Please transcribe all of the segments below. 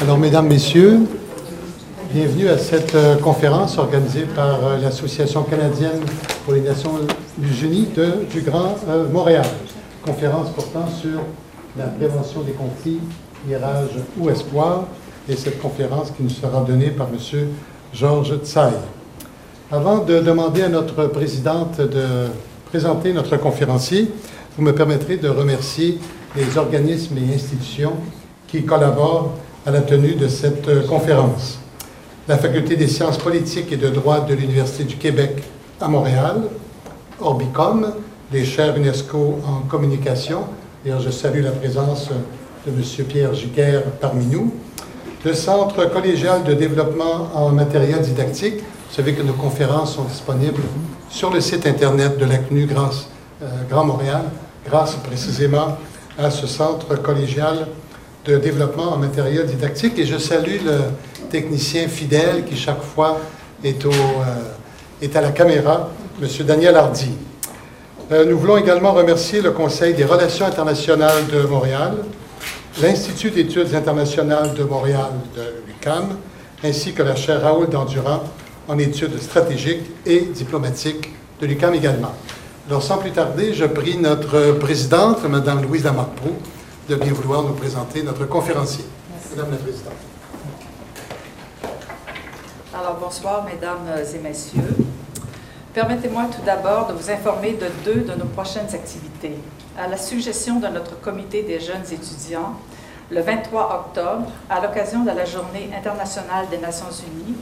Alors, mesdames, messieurs, bienvenue à cette euh, conférence organisée par euh, l'Association canadienne pour les Nations Unies de, du Grand euh, Montréal. Conférence portant sur la prévention des conflits, mirage ou espoir, et cette conférence qui nous sera donnée par M. Georges Tsai. Avant de demander à notre présidente de présenter notre conférencier, vous me permettrez de remercier les organismes et institutions qui collaborent à la tenue de cette conférence. La Faculté des sciences politiques et de droit de l'Université du Québec à Montréal, Orbicom, les chaires UNESCO en communication, et je salue la présence de M. Pierre Giguère parmi nous, le Centre collégial de développement en matériel didactique. Vous savez que nos conférences sont disponibles sur le site Internet de l'ACNU grâce, euh, Grand Montréal, grâce précisément à ce centre collégial de développement en matériel didactique. Et je salue le technicien fidèle qui chaque fois est, au, euh, est à la caméra, M. Daniel Hardy. Euh, nous voulons également remercier le Conseil des relations internationales de Montréal, l'Institut d'études internationales de Montréal de l'UCAM, ainsi que la chaire Raoul Dandurand en études stratégiques et diplomatiques de l'UCAM également. Alors, sans plus tarder, je prie notre présidente, Mme Louise Lamarproux, de bien vouloir nous présenter notre conférencier. Madame la Présidente. Alors, bonsoir, Mesdames et Messieurs. Permettez-moi tout d'abord de vous informer de deux de nos prochaines activités. À la suggestion de notre comité des jeunes étudiants, le 23 octobre, à l'occasion de la Journée internationale des Nations unies,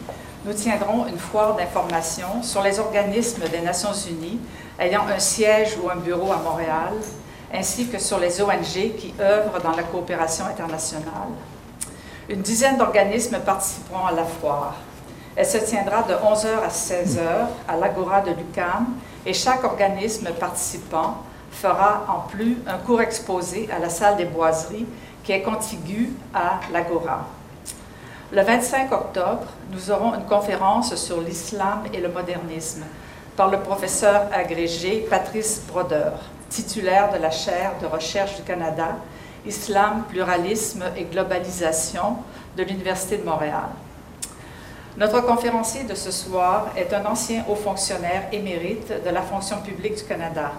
nous tiendrons une foire d'information sur les organismes des Nations unies ayant un siège ou un bureau à Montréal, ainsi que sur les ONG qui œuvrent dans la coopération internationale. Une dizaine d'organismes participeront à la foire. Elle se tiendra de 11h à 16h à l'Agora de l'UCAM et chaque organisme participant fera en plus un court exposé à la salle des boiseries qui est contiguë à l'Agora. Le 25 octobre, nous aurons une conférence sur l'islam et le modernisme par le professeur agrégé Patrice Brodeur, titulaire de la chaire de recherche du Canada, Islam, pluralisme et globalisation de l'Université de Montréal. Notre conférencier de ce soir est un ancien haut fonctionnaire émérite de la fonction publique du Canada.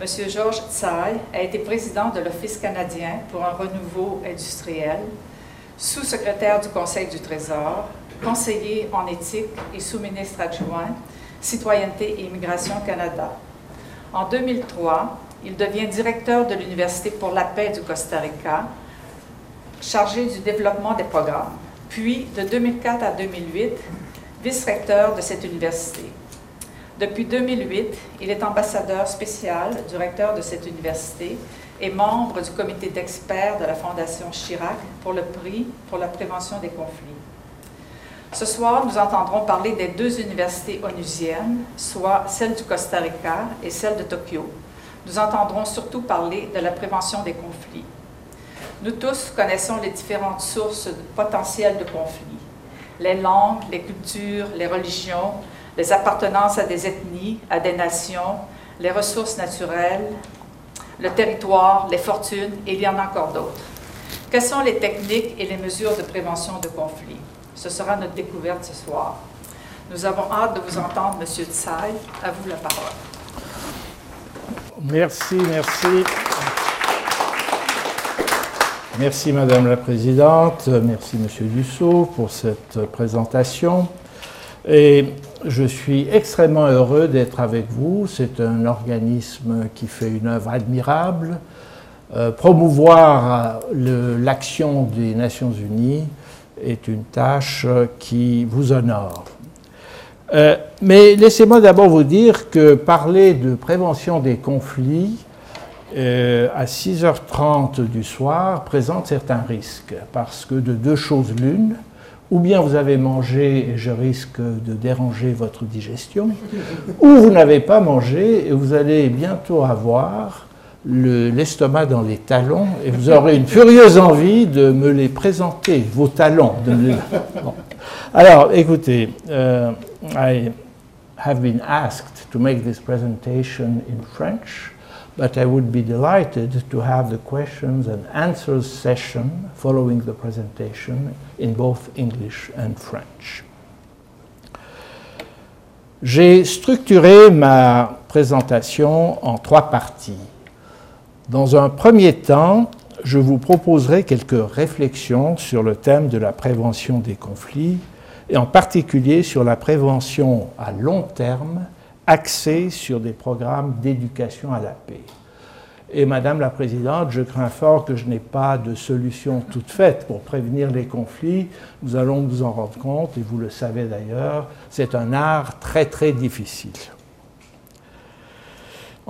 M. Georges Tsai a été président de l'Office canadien pour un renouveau industriel, sous-secrétaire du Conseil du Trésor, conseiller en éthique et sous-ministre adjoint, Citoyenneté et Immigration Canada. En 2003, il devient directeur de l'Université pour la paix du Costa Rica, chargé du développement des programmes puis de 2004 à 2008, vice-recteur de cette université. Depuis 2008, il est ambassadeur spécial du recteur de cette université et membre du comité d'experts de la Fondation Chirac pour le prix pour la prévention des conflits. Ce soir, nous entendrons parler des deux universités onusiennes, soit celle du Costa Rica et celle de Tokyo. Nous entendrons surtout parler de la prévention des conflits. Nous tous connaissons les différentes sources potentielles de conflits. Les langues, les cultures, les religions, les appartenances à des ethnies, à des nations, les ressources naturelles, le territoire, les fortunes, et il y en a encore d'autres. Quelles sont les techniques et les mesures de prévention de conflits? Ce sera notre découverte ce soir. Nous avons hâte de vous entendre, M. Tsai. À vous la parole. Merci, merci. Merci Madame la Présidente, merci Monsieur Dussault pour cette présentation. Et je suis extrêmement heureux d'être avec vous. C'est un organisme qui fait une œuvre admirable. Euh, promouvoir l'action des Nations Unies est une tâche qui vous honore. Euh, mais laissez-moi d'abord vous dire que parler de prévention des conflits euh, à 6h30 du soir présente certains risques, parce que de deux choses l'une, ou bien vous avez mangé et je risque de déranger votre digestion, ou vous n'avez pas mangé et vous allez bientôt avoir l'estomac dans les talons et vous aurez une furieuse envie de me les présenter, vos talons. Alors, écoutez, uh, I have been asked to make this presentation in French. but I would be delighted to have the questions and answers session following the presentation in both English and French. J'ai structuré ma présentation en trois parties. Dans un premier temps, je vous proposerai quelques réflexions sur le thème de la prévention des conflits et en particulier sur la prévention à long terme axée sur des programmes d'éducation à la paix. Et Madame la Présidente, je crains fort que je n'ai pas de solution toute faite pour prévenir les conflits. Nous allons nous en rendre compte, et vous le savez d'ailleurs, c'est un art très très difficile.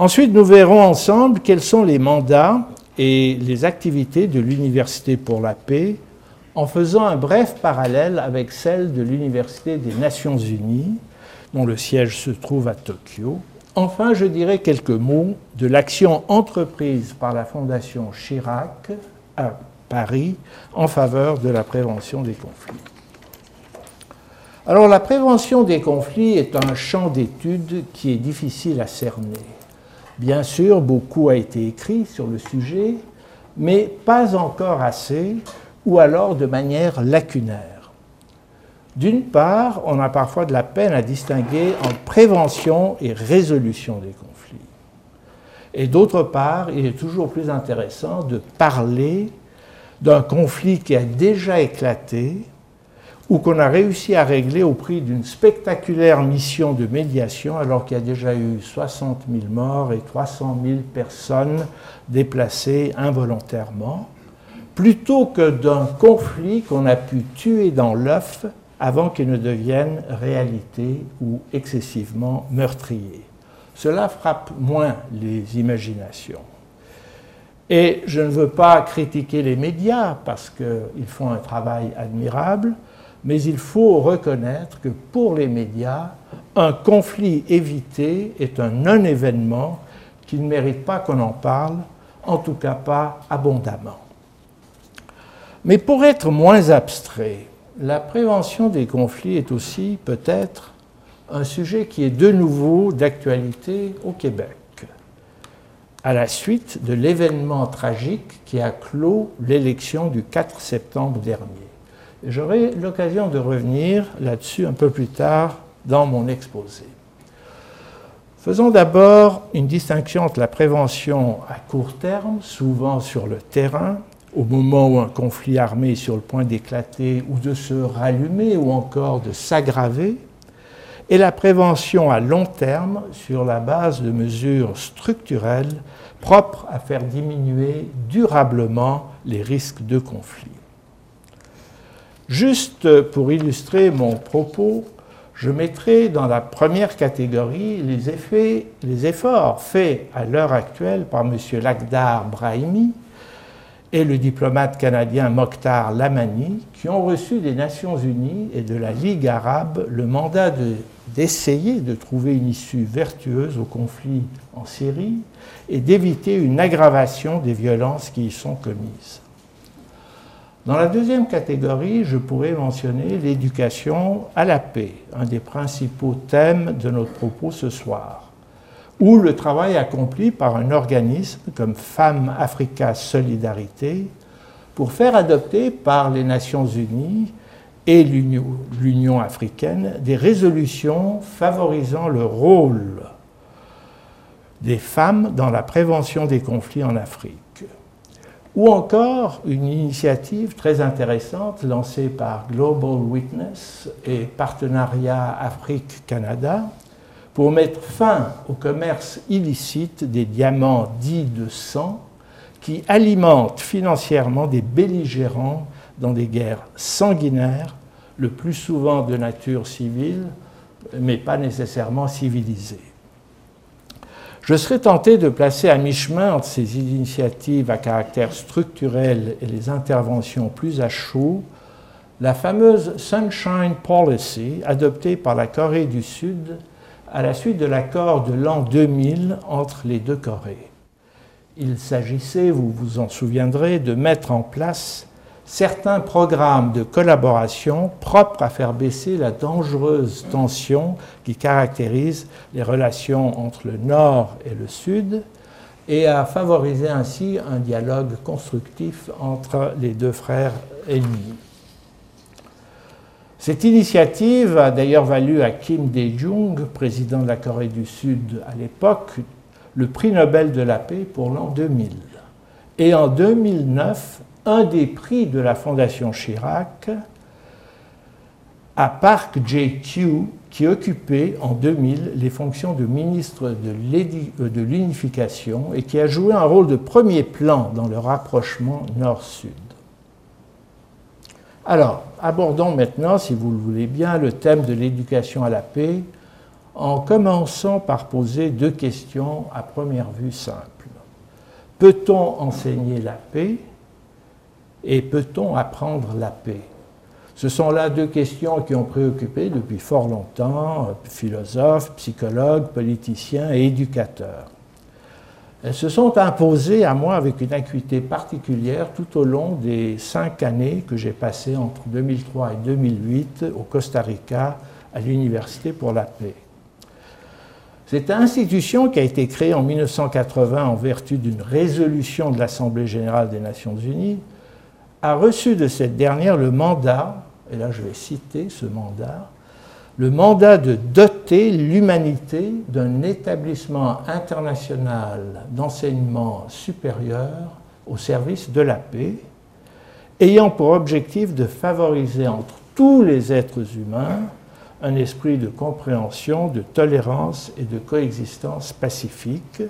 Ensuite, nous verrons ensemble quels sont les mandats et les activités de l'Université pour la paix en faisant un bref parallèle avec celle de l'Université des Nations Unies, dont le siège se trouve à Tokyo. Enfin, je dirai quelques mots de l'action entreprise par la Fondation Chirac à Paris en faveur de la prévention des conflits. Alors la prévention des conflits est un champ d'étude qui est difficile à cerner. Bien sûr, beaucoup a été écrit sur le sujet, mais pas encore assez, ou alors de manière lacunaire. D'une part, on a parfois de la peine à distinguer entre prévention et résolution des conflits. Et d'autre part, il est toujours plus intéressant de parler d'un conflit qui a déjà éclaté ou qu'on a réussi à régler au prix d'une spectaculaire mission de médiation alors qu'il y a déjà eu 60 000 morts et 300 000 personnes déplacées involontairement, plutôt que d'un conflit qu'on a pu tuer dans l'œuf avant qu'il ne devienne réalité ou excessivement meurtrier. Cela frappe moins les imaginations. Et je ne veux pas critiquer les médias parce qu'ils font un travail admirable, mais il faut reconnaître que pour les médias, un conflit évité est un non-événement qui ne mérite pas qu'on en parle, en tout cas pas abondamment. Mais pour être moins abstrait, la prévention des conflits est aussi peut-être un sujet qui est de nouveau d'actualité au Québec, à la suite de l'événement tragique qui a clos l'élection du 4 septembre dernier. J'aurai l'occasion de revenir là-dessus un peu plus tard dans mon exposé. Faisons d'abord une distinction entre la prévention à court terme, souvent sur le terrain, au moment où un conflit armé est sur le point d'éclater ou de se rallumer ou encore de s'aggraver, et la prévention à long terme sur la base de mesures structurelles propres à faire diminuer durablement les risques de conflit. Juste pour illustrer mon propos, je mettrai dans la première catégorie les, efforts faits à l'heure actuelle par M. Lakhdar Brahimi et le diplomate canadien Mokhtar Lamani, qui ont reçu des Nations Unies et de la Ligue arabe le mandat d'essayer de trouver une issue vertueuse au conflit en Syrie et d'éviter une aggravation des violences qui y sont commises. Dans la deuxième catégorie, je pourrais mentionner l'éducation à la paix, un des principaux thèmes de notre propos ce soir, ou le travail accompli par un organisme comme Femmes Africa Solidarité pour faire adopter par les Nations Unies et l'Union africaine des résolutions favorisant le rôle des femmes dans la prévention des conflits en Afrique ou encore une initiative très intéressante lancée par Global Witness et Partenariat Afrique-Canada pour mettre fin au commerce illicite des diamants dits de sang qui alimentent financièrement des belligérants dans des guerres sanguinaires, le plus souvent de nature civile, mais pas nécessairement civilisée. Je serais tenté de placer à mi-chemin entre ces initiatives à caractère structurel et les interventions plus à chaud la fameuse Sunshine Policy adoptée par la Corée du Sud à la suite de l'accord de l'an 2000 entre les deux Corées. Il s'agissait, vous vous en souviendrez, de mettre en place certains programmes de collaboration propres à faire baisser la dangereuse tension qui caractérise les relations entre le Nord et le Sud, et à favoriser ainsi un dialogue constructif entre les deux frères ennemis. Cette initiative a d'ailleurs valu à Kim Dae-jung, président de la Corée du Sud à l'époque, le prix Nobel de la paix pour l'an 2000. Et en 2009, un des prix de la Fondation Chirac à Park Jae-kyu, qui occupait en 2000 les fonctions de ministre euh, de l'unification et qui a joué un rôle de premier plan dans le rapprochement nord-sud. Alors, abordons maintenant, si vous le voulez bien, le thème de l'éducation à la paix en commençant par poser deux questions à première vue simples. Peut-on enseigner la paix et peut-on apprendre la paix? Ce sont là deux questions qui ont préoccupé depuis fort longtemps euh, philosophes, psychologues, politiciens et éducateurs. Elles se sont imposées à moi avec une acuité particulière tout au long des cinq années que j'ai passées entre 2003 et 2008 au Costa Rica à l'Université pour la paix. Cette institution qui a été créée en 1980 en vertu d'une résolution de l'Assemblée générale des Nations unies a reçu de cette dernière le mandat et là je vais citer ce mandat, le mandat de doter l'humanité d'un établissement international d'enseignement supérieur au service de la paix, ayant pour objectif de favoriser entre tous les êtres humains un esprit de compréhension, de tolérance et de coexistence pacifique,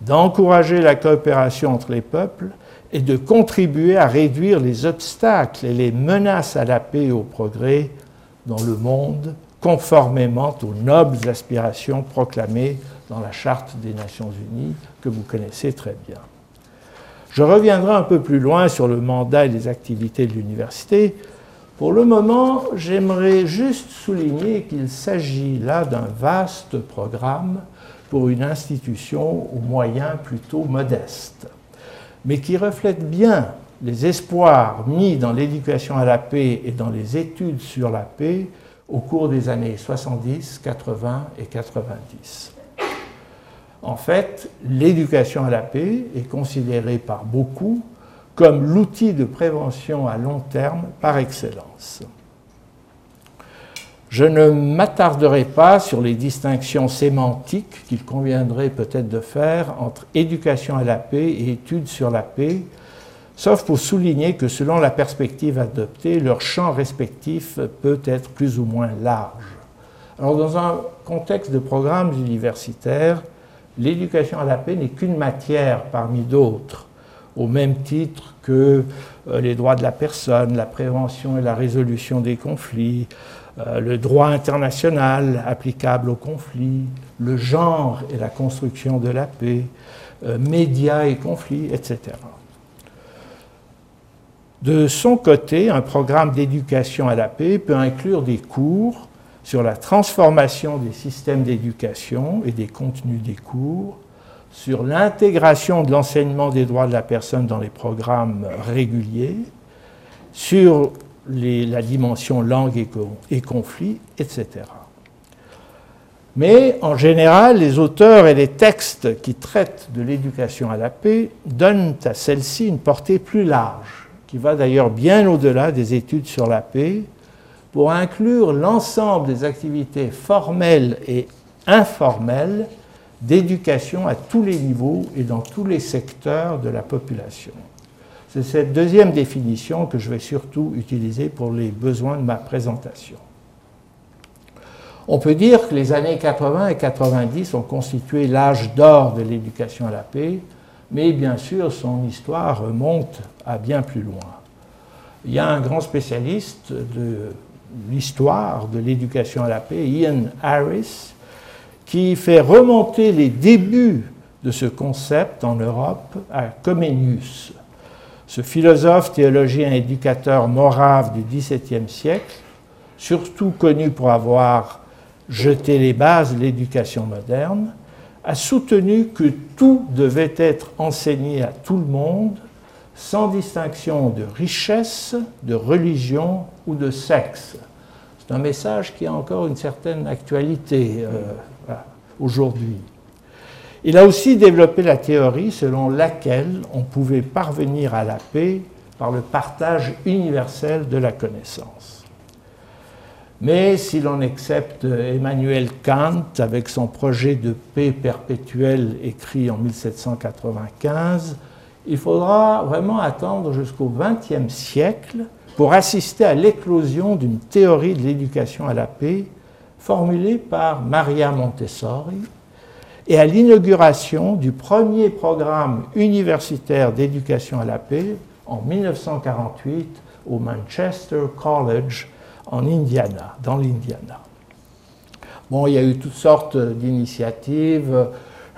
d'encourager la coopération entre les peuples et de contribuer à réduire les obstacles et les menaces à la paix et au progrès dans le monde, conformément aux nobles aspirations proclamées dans la Charte des Nations Unies que vous connaissez très bien. Je reviendrai un peu plus loin sur le mandat et les activités de l'université. Pour le moment, j'aimerais juste souligner qu'il s'agit là d'un vaste programme pour une institution aux moyens plutôt modestes mais qui reflète bien les espoirs mis dans l'éducation à la paix et dans les études sur la paix au cours des années 70, 80 et 90. En fait, l'éducation à la paix est considérée par beaucoup comme l'outil de prévention à long terme par excellence. Je ne m'attarderai pas sur les distinctions sémantiques qu'il conviendrait peut-être de faire entre éducation à la paix et études sur la paix, sauf pour souligner que selon la perspective adoptée, leur champ respectif peut être plus ou moins large. Alors dans un contexte de programmes universitaires, l'éducation à la paix n'est qu'une matière parmi d'autres, au même titre que euh, les droits de la personne, la prévention et la résolution des conflits, le droit international applicable au conflit, le genre et la construction de la paix, euh, médias et conflits, etc. De son côté, un programme d'éducation à la paix peut inclure des cours sur la transformation des systèmes d'éducation et des contenus des cours, sur l'intégration de l'enseignement des droits de la personne dans les programmes réguliers, sur la dimension langue et, et conflit, etc. Mais en général, les auteurs et les textes qui traitent de l'éducation à la paix donnent à celle-ci une portée plus large, qui va d'ailleurs bien au-delà des études sur la paix, pour inclure l'ensemble des activités formelles et informelles d'éducation à tous les niveaux et dans tous les secteurs de la population. C'est cette deuxième définition que je vais surtout utiliser pour les besoins de ma présentation. On peut dire que les années 80 et 90 ont constitué l'âge d'or de l'éducation à la paix, mais bien sûr son histoire remonte à bien plus loin. Il y a un grand spécialiste de l'histoire de l'éducation à la paix, Ian Harris, qui fait remonter les débuts de ce concept en Europe à Comenius, ce philosophe, théologien, éducateur morave du XVIIe siècle, surtout connu pour avoir jeté les bases de l'éducation moderne, a soutenu que tout devait être enseigné à tout le monde, sans distinction de richesse, de religion ou de sexe. C'est un message qui a encore une certaine actualité euh, aujourd'hui. Il a aussi développé la théorie selon laquelle on pouvait parvenir à la paix par le partage universel de la connaissance. Mais si l'on accepte Emmanuel Kant avec son projet de paix perpétuelle écrit en 1795, il faudra vraiment attendre jusqu'au XXe siècle pour assister à l'éclosion d'une théorie de l'éducation à la paix formulée par Maria Montessori et à l'inauguration du premier programme universitaire d'éducation à la paix en 1948 au Manchester College en Indiana, dans l'Indiana. Bon, il y a eu toutes sortes d'initiatives.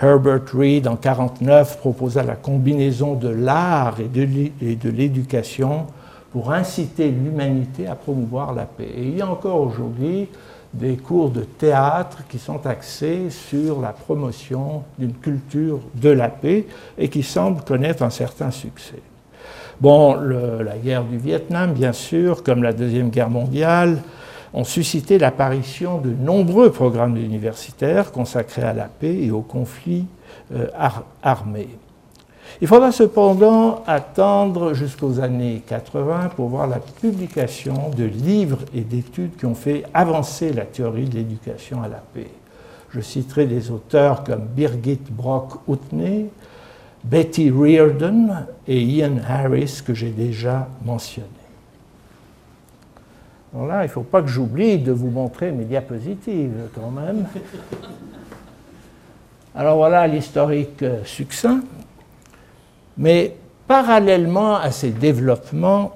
Herbert Reed, en 1949, proposa la combinaison de l'art et de l'éducation pour inciter l'humanité à promouvoir la paix. Et il y a encore aujourd'hui des cours de théâtre qui sont axés sur la promotion d'une culture de la paix et qui semblent connaître un certain succès. Bon, la guerre du Vietnam, bien sûr, comme la Deuxième Guerre mondiale, ont suscité l'apparition de nombreux programmes universitaires consacrés à la paix et aux conflits euh, armés. Il faudra cependant attendre jusqu'aux années 80 pour voir la publication de livres et d'études qui ont fait avancer la théorie de l'éducation à la paix. Je citerai des auteurs comme Birgit Brock-Outney, Betty Reardon et Ian Harris que j'ai déjà mentionnés. Alors là, il ne faut pas que j'oublie de vous montrer mes diapositives quand même. Alors voilà l'historique succinct. Mais parallèlement à ces développements,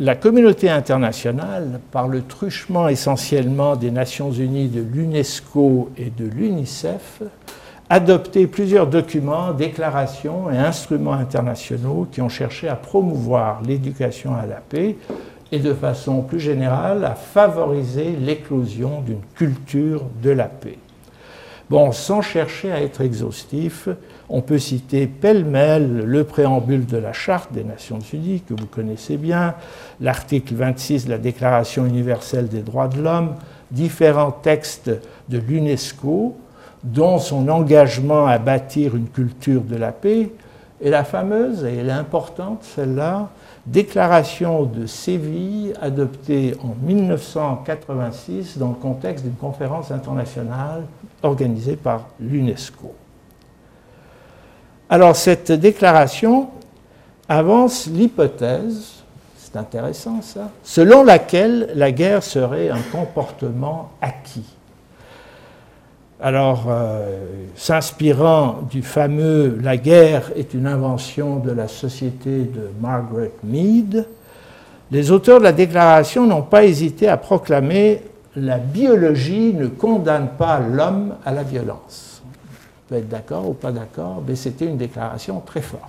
la communauté internationale, par le truchement essentiellement des Nations Unies, de l'UNESCO et de l'UNICEF, adopté plusieurs documents, déclarations et instruments internationaux qui ont cherché à promouvoir l'éducation à la paix et de façon plus générale à favoriser l'éclosion d'une culture de la paix. Bon, sans chercher à être exhaustif, on peut citer pêle-mêle le préambule de la Charte des Nations Unies, que vous connaissez bien, l'article 26 de la Déclaration universelle des droits de l'homme, différents textes de l'UNESCO, dont son engagement à bâtir une culture de la paix, et la fameuse, et elle est importante celle-là, Déclaration de Séville adoptée en 1986 dans le contexte d'une conférence internationale organisée par l'UNESCO. Alors cette déclaration avance l'hypothèse, c'est intéressant ça, selon laquelle la guerre serait un comportement acquis. Alors, euh, s'inspirant du fameux La guerre est une invention de la société de Margaret Mead, les auteurs de la déclaration n'ont pas hésité à proclamer La biologie ne condamne pas l'homme à la violence être d'accord ou pas d'accord, mais c'était une déclaration très forte.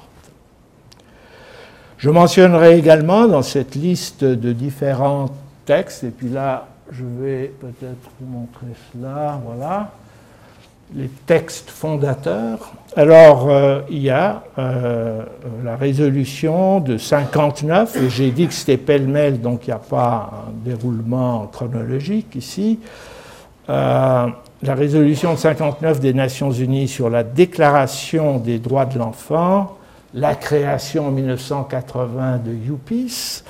Je mentionnerai également dans cette liste de différents textes, et puis là, je vais peut-être vous montrer cela, voilà, les textes fondateurs. Alors, euh, il y a euh, la résolution de 59, et j'ai dit que c'était pêle-mêle, donc il n'y a pas un déroulement chronologique ici. Euh, la résolution 59 des Nations Unies sur la déclaration des droits de l'enfant, la création en 1980 de UPIS,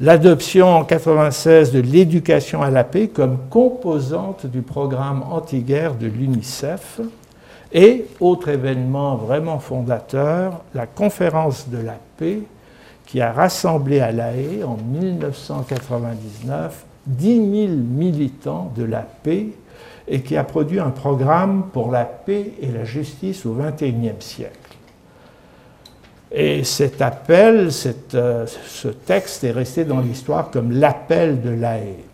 l'adoption en 1996 de l'éducation à la paix comme composante du programme anti-guerre de l'UNICEF, et, autre événement vraiment fondateur, la conférence de la paix qui a rassemblé à La Haye en 1999 10 000 militants de la paix et qui a produit un programme pour la paix et la justice au XXIe siècle. Et cet appel, euh, ce texte est resté dans l'histoire comme l'appel de la haie.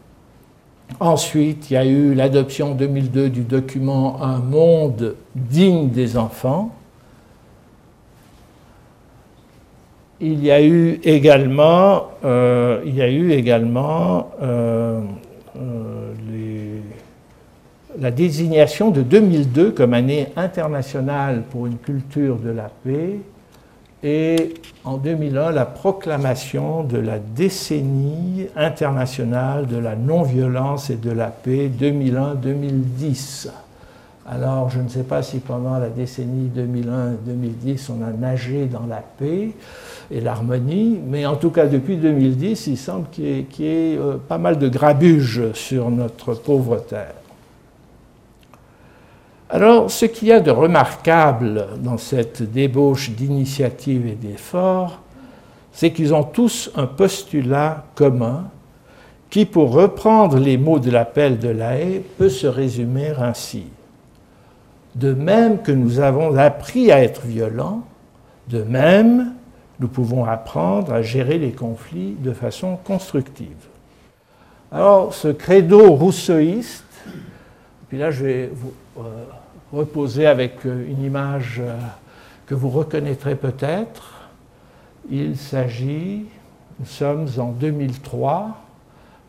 Ensuite, il y a eu l'adoption en 2002 du document Un monde digne des enfants. Il y a eu également, euh, il y a eu également euh, la désignation de 2002 comme année internationale pour une culture de la paix et en 2001 la proclamation de la décennie internationale de la non-violence et de la paix 2001-2010. Alors, je ne sais pas si pendant la décennie 2001-2010, on a nagé dans la paix et l'harmonie, mais en tout cas, depuis 2010, il semble qu'il y ait, euh, pas mal de grabuge sur notre pauvre terre. Alors, ce qu'il y a de remarquable dans cette débauche d'initiative et d'effort, c'est qu'ils ont tous un postulat commun qui, pour reprendre les mots de l'appel de la haie, peut se résumer ainsi. De même que nous avons appris à être violents, de même, nous pouvons apprendre à gérer les conflits de façon constructive. Alors, ce credo rousseauiste, puis là je vais vous reposer avec euh, une image euh, que vous reconnaîtrez peut-être. Il s'agit, nous sommes en 2003,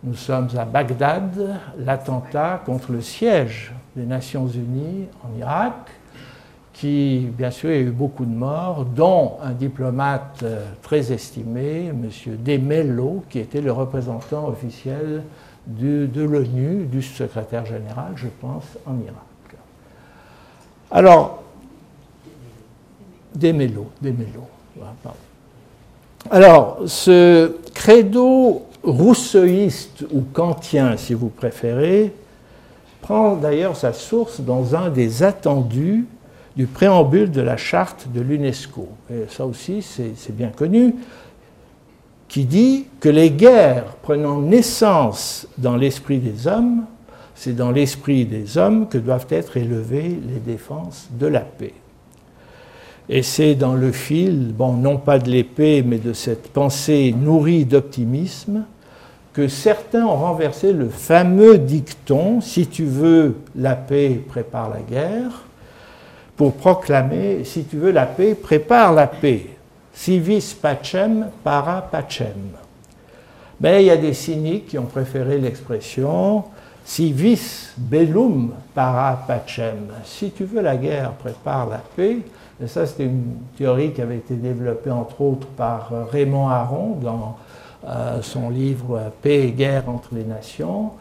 nous sommes à Bagdad, l'attentat contre le siège des Nations Unies en Irak, qui, bien sûr, a eu beaucoup de morts, dont un diplomate euh, très estimé, M. Demello, qui était le représentant officiel de, de l'ONU, du secrétaire général, je pense, en Irak. Alors, Demello, Demello. Alors, ce credo rousseauiste ou kantien, si vous préférez, prend d'ailleurs sa source dans un des attendus du préambule de la charte de l'UNESCO. Et ça aussi, c'est bien connu, qui dit que les guerres prenant naissance dans l'esprit des hommes, c'est dans l'esprit des hommes que doivent être élevées les défenses de la paix. Et c'est dans le fil, non pas de l'épée, mais de cette pensée nourrie d'optimisme, que certains ont renversé le fameux dicton Si tu veux la paix, prépare la guerre, pour proclamer Si tu veux la paix, prépare la paix. Si vis pacem, para pacem. Mais il y a des cyniques qui ont préféré l'expression Si vis bellum, para pacem. Si tu veux la guerre, prépare la paix. Et ça, c'était une théorie qui avait été développée entre autres par euh, Raymond Aron dans euh, son livre Paix et guerre entre les nations,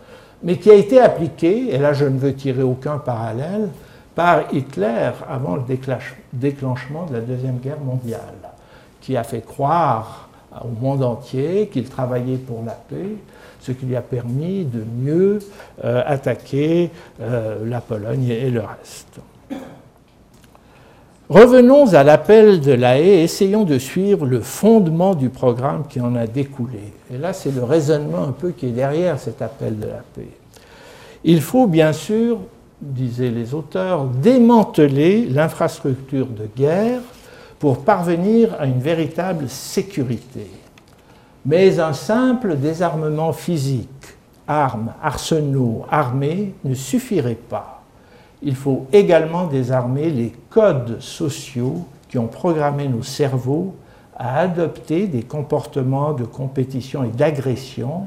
mais qui a été appliquée, et là je ne veux tirer aucun parallèle, par Hitler avant le déclenchement de la Deuxième Guerre mondiale, qui a fait croire au monde entier qu'il travaillait pour la paix, ce qui lui a permis de mieux euh, attaquer la Pologne et le reste. Revenons à l'appel de la haie, essayons de suivre le fondement du programme qui en a découlé. Et là, c'est le raisonnement un peu qui est derrière cet appel de la paix. Il faut bien sûr, disaient les auteurs, démanteler l'infrastructure de guerre pour parvenir à une véritable sécurité. Mais un simple désarmement physique, armes, arsenaux, armées, ne suffirait pas il faut également désarmer les codes sociaux qui ont programmé nos cerveaux à adopter des comportements de compétition et d'agression.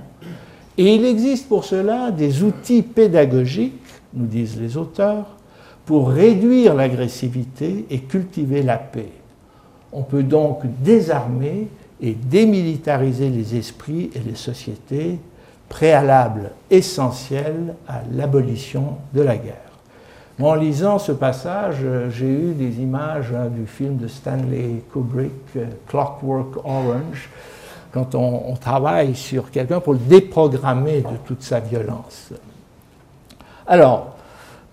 Et il existe pour cela des outils pédagogiques, nous disent les auteurs, pour réduire l'agressivité et cultiver la paix. On peut donc désarmer et démilitariser les esprits et les sociétés, préalable essentiel à l'abolition de la guerre. En lisant ce passage, euh, j'ai eu des images hein, du film de Stanley Kubrick, euh, Clockwork Orange, quand on, travaille sur quelqu'un pour le déprogrammer de toute sa violence. Alors,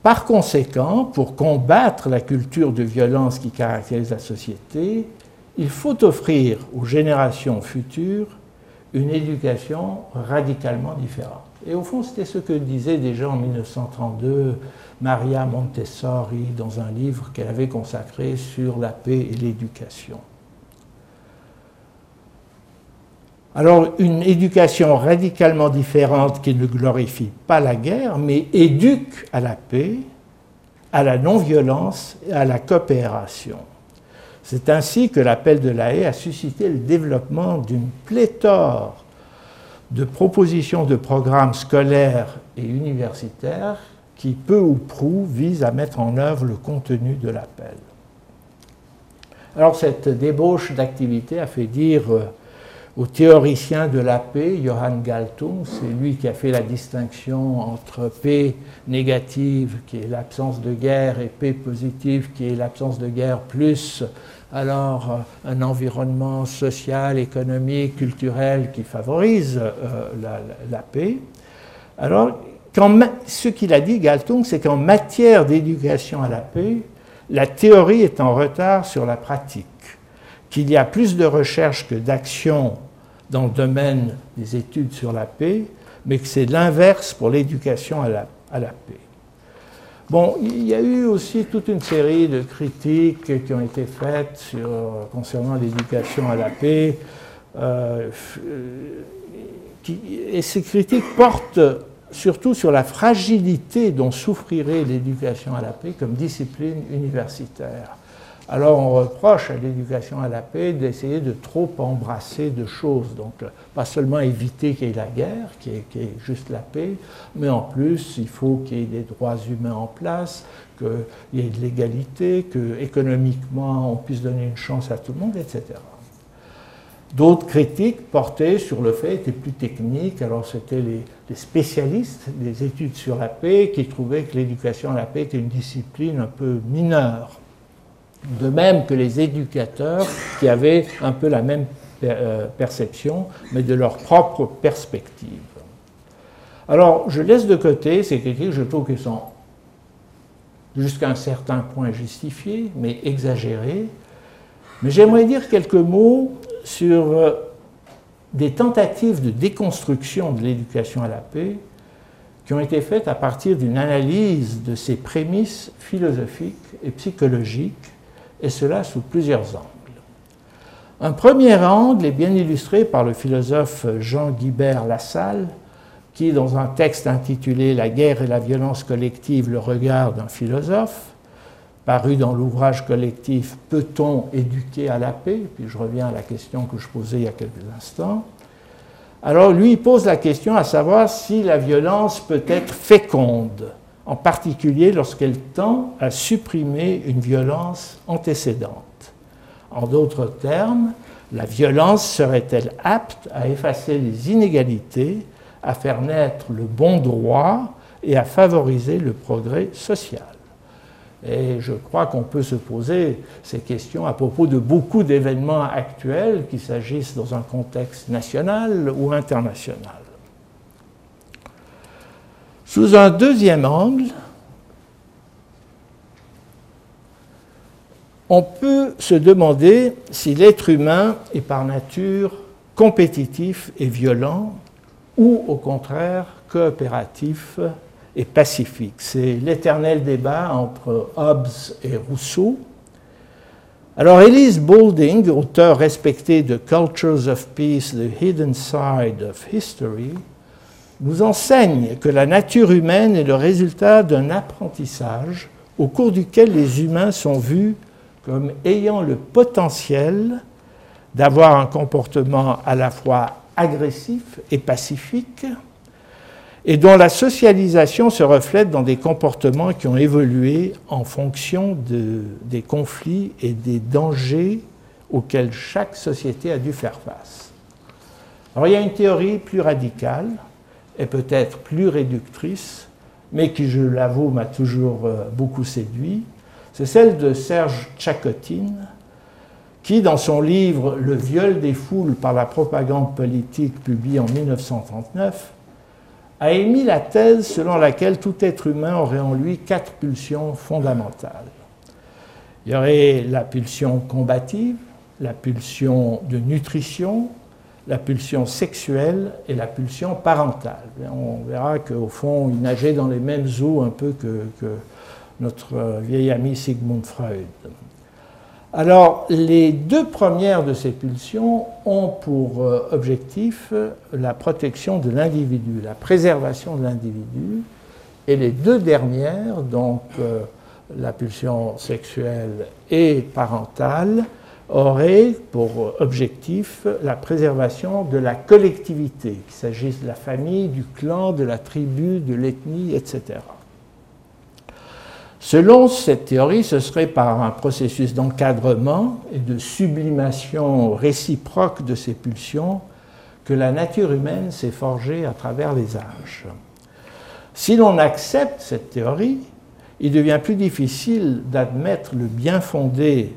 par conséquent, pour combattre la culture de violence qui caractérise la société, il faut offrir aux générations futures une éducation radicalement différente. Et au fond, c'était ce que disait déjà en 1932 Maria Montessori dans un livre qu'elle avait consacré sur la paix et l'éducation. Alors une éducation radicalement différente qui ne glorifie pas la guerre, mais éduque à la paix, à la non-violence et à la coopération. C'est ainsi que l'appel de la haie a suscité le développement d'une pléthore de propositions de programmes scolaires et universitaires qui, peu ou prou, vise à mettre en œuvre le contenu de l'appel. Alors cette débauche d'activité a fait dire euh, au théoricien de la paix, Johann Galtung. C'est lui qui a fait la distinction entre paix négative, qui est l'absence de guerre, et paix positive, qui est l'absence de guerre, plus alors un environnement social, économique, culturel qui favorise euh, la, paix. Alors, ce qu'il a dit, Galtung, c'est qu'en matière d'éducation à la paix, la théorie est en retard sur la pratique, qu'il y a plus de recherches que d'actions dans le domaine des études sur la paix, mais que c'est l'inverse pour l'éducation à la, paix. Bon, il y a eu aussi toute une série de critiques qui ont été faites sur, concernant l'éducation à la paix, euh, et ces critiques portent surtout sur la fragilité dont souffrirait l'éducation à la paix comme discipline universitaire. Alors on reproche à l'éducation à la paix d'essayer de trop embrasser de choses. Donc pas seulement éviter qu'il y ait la guerre, qui est, juste la paix, mais en plus il faut qu'il y ait des droits humains en place, qu'il y ait de l'égalité, que économiquement on puisse donner une chance à tout le monde, etc. D'autres critiques portaient sur le fait, étaient plus techniques, alors c'était les, spécialistes des études sur la paix qui trouvaient que l'éducation à la paix était une discipline un peu mineure de même que les éducateurs qui avaient un peu la même euh, perception, mais de leur propre perspective. Alors, je laisse de côté ces critiques, je trouve qu'elles sont jusqu'à un certain point justifiées, mais exagérées. Mais j'aimerais dire quelques mots sur euh, des tentatives de déconstruction de l'éducation à la paix qui ont été faites à partir d'une analyse de ses prémices philosophiques et psychologiques et cela sous plusieurs angles. Un premier angle est bien illustré par le philosophe Jean Guibert Lassalle, qui, dans un texte intitulé La guerre et la violence collective, le regard d'un philosophe, paru dans l'ouvrage collectif Peut-on éduquer à la paix? Puis je reviens à la question que je posais il y a quelques instants. Alors lui pose la question à savoir si la violence peut être féconde en particulier lorsqu'elle tend à supprimer une violence antécédente. En d'autres termes, la violence serait-elle apte à effacer les inégalités, à faire naître le bon droit et à favoriser le progrès social? Et je crois qu'on peut se poser ces questions à propos de beaucoup d'événements actuels, qu'il s'agisse dans un contexte national ou international. Sous un deuxième angle, on peut se demander si l'être humain est par nature compétitif et violent ou au contraire coopératif et pacifique. C'est l'éternel débat entre Hobbes et Rousseau. Alors Elise Boulding, auteur respecté de Cultures of Peace, The Hidden Side of History, nous enseigne que la nature humaine est le résultat d'un apprentissage au cours duquel les humains sont vus comme ayant le potentiel d'avoir un comportement à la fois agressif et pacifique, et dont la socialisation se reflète dans des comportements qui ont évolué en fonction des conflits et des dangers auxquels chaque société a dû faire face. Alors il y a une théorie plus radicale est peut-être plus réductrice, mais qui, je l'avoue, m'a toujours euh, beaucoup séduit, c'est celle de Serge Tchakotin, qui, dans son livre Le viol des foules par la propagande politique, publié en 1939, a émis la thèse selon laquelle tout être humain aurait en lui quatre pulsions fondamentales. Il y aurait la pulsion combative, la pulsion de nutrition, la pulsion sexuelle et la pulsion parentale. On verra qu'au fond, il nageait dans les mêmes eaux un peu que, notre vieil ami Sigmund Freud. Alors, les deux premières de ces pulsions ont pour euh, objectif la protection de l'individu, la préservation de l'individu, et les deux dernières, donc euh, la pulsion sexuelle et parentale, aurait pour objectif la préservation de la collectivité, qu'il s'agisse de la famille, du clan, de la tribu, de l'ethnie, etc. Selon cette théorie, ce serait par un processus d'encadrement et de sublimation réciproque de ces pulsions que la nature humaine s'est forgée à travers les âges. Si l'on accepte cette théorie, il devient plus difficile d'admettre le bien fondé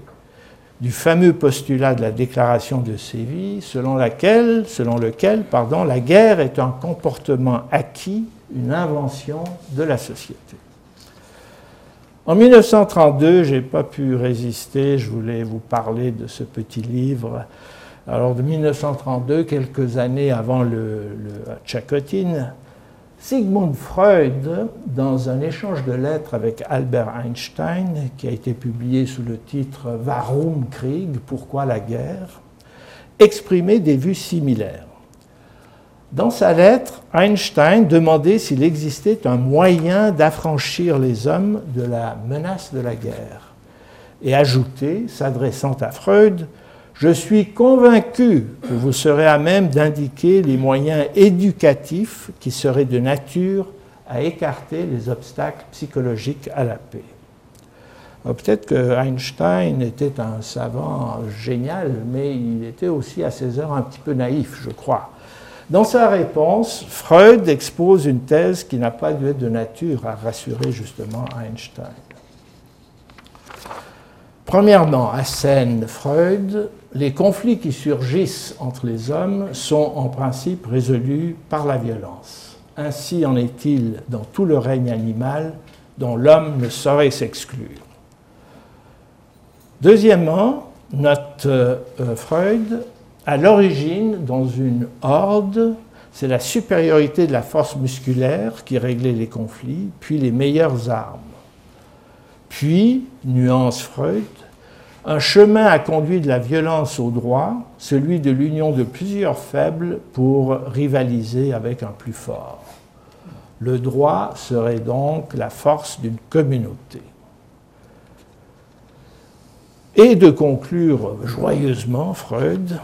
du fameux postulat de la déclaration de Séville, selon, lequel pardon, la guerre est un comportement acquis, une invention de la société. En 1932, je n'ai pas pu résister, je voulais vous parler de ce petit livre. Alors de 1932, quelques années avant le, le Sigmund Freud, dans un échange de lettres avec Albert Einstein, qui a été publié sous le titre Warum Krieg Pourquoi la guerre exprimait des vues similaires. Dans sa lettre, Einstein demandait s'il existait un moyen d'affranchir les hommes de la menace de la guerre et ajoutait, s'adressant à Freud, je suis convaincu que vous serez à même d'indiquer les moyens éducatifs qui seraient de nature à écarter les obstacles psychologiques à la paix. Peut-être que Einstein était un savant génial, mais il était aussi à ses heures un petit peu naïf, je crois. Dans sa réponse, Freud expose une thèse qui n'a pas dû être de nature à rassurer justement Einstein. Premièrement, à scène Freud, les conflits qui surgissent entre les hommes sont en principe résolus par la violence. Ainsi en est-il dans tout le règne animal dont l'homme ne saurait s'exclure. Deuxièmement, note euh, Freud, à l'origine, dans une horde, c'est la supériorité de la force musculaire qui réglait les conflits, puis les meilleures armes. Puis, nuance Freud, un chemin a conduit de la violence au droit, celui de l'union de plusieurs faibles pour rivaliser avec un plus fort. Le droit serait donc la force d'une communauté. Et de conclure joyeusement, Freud,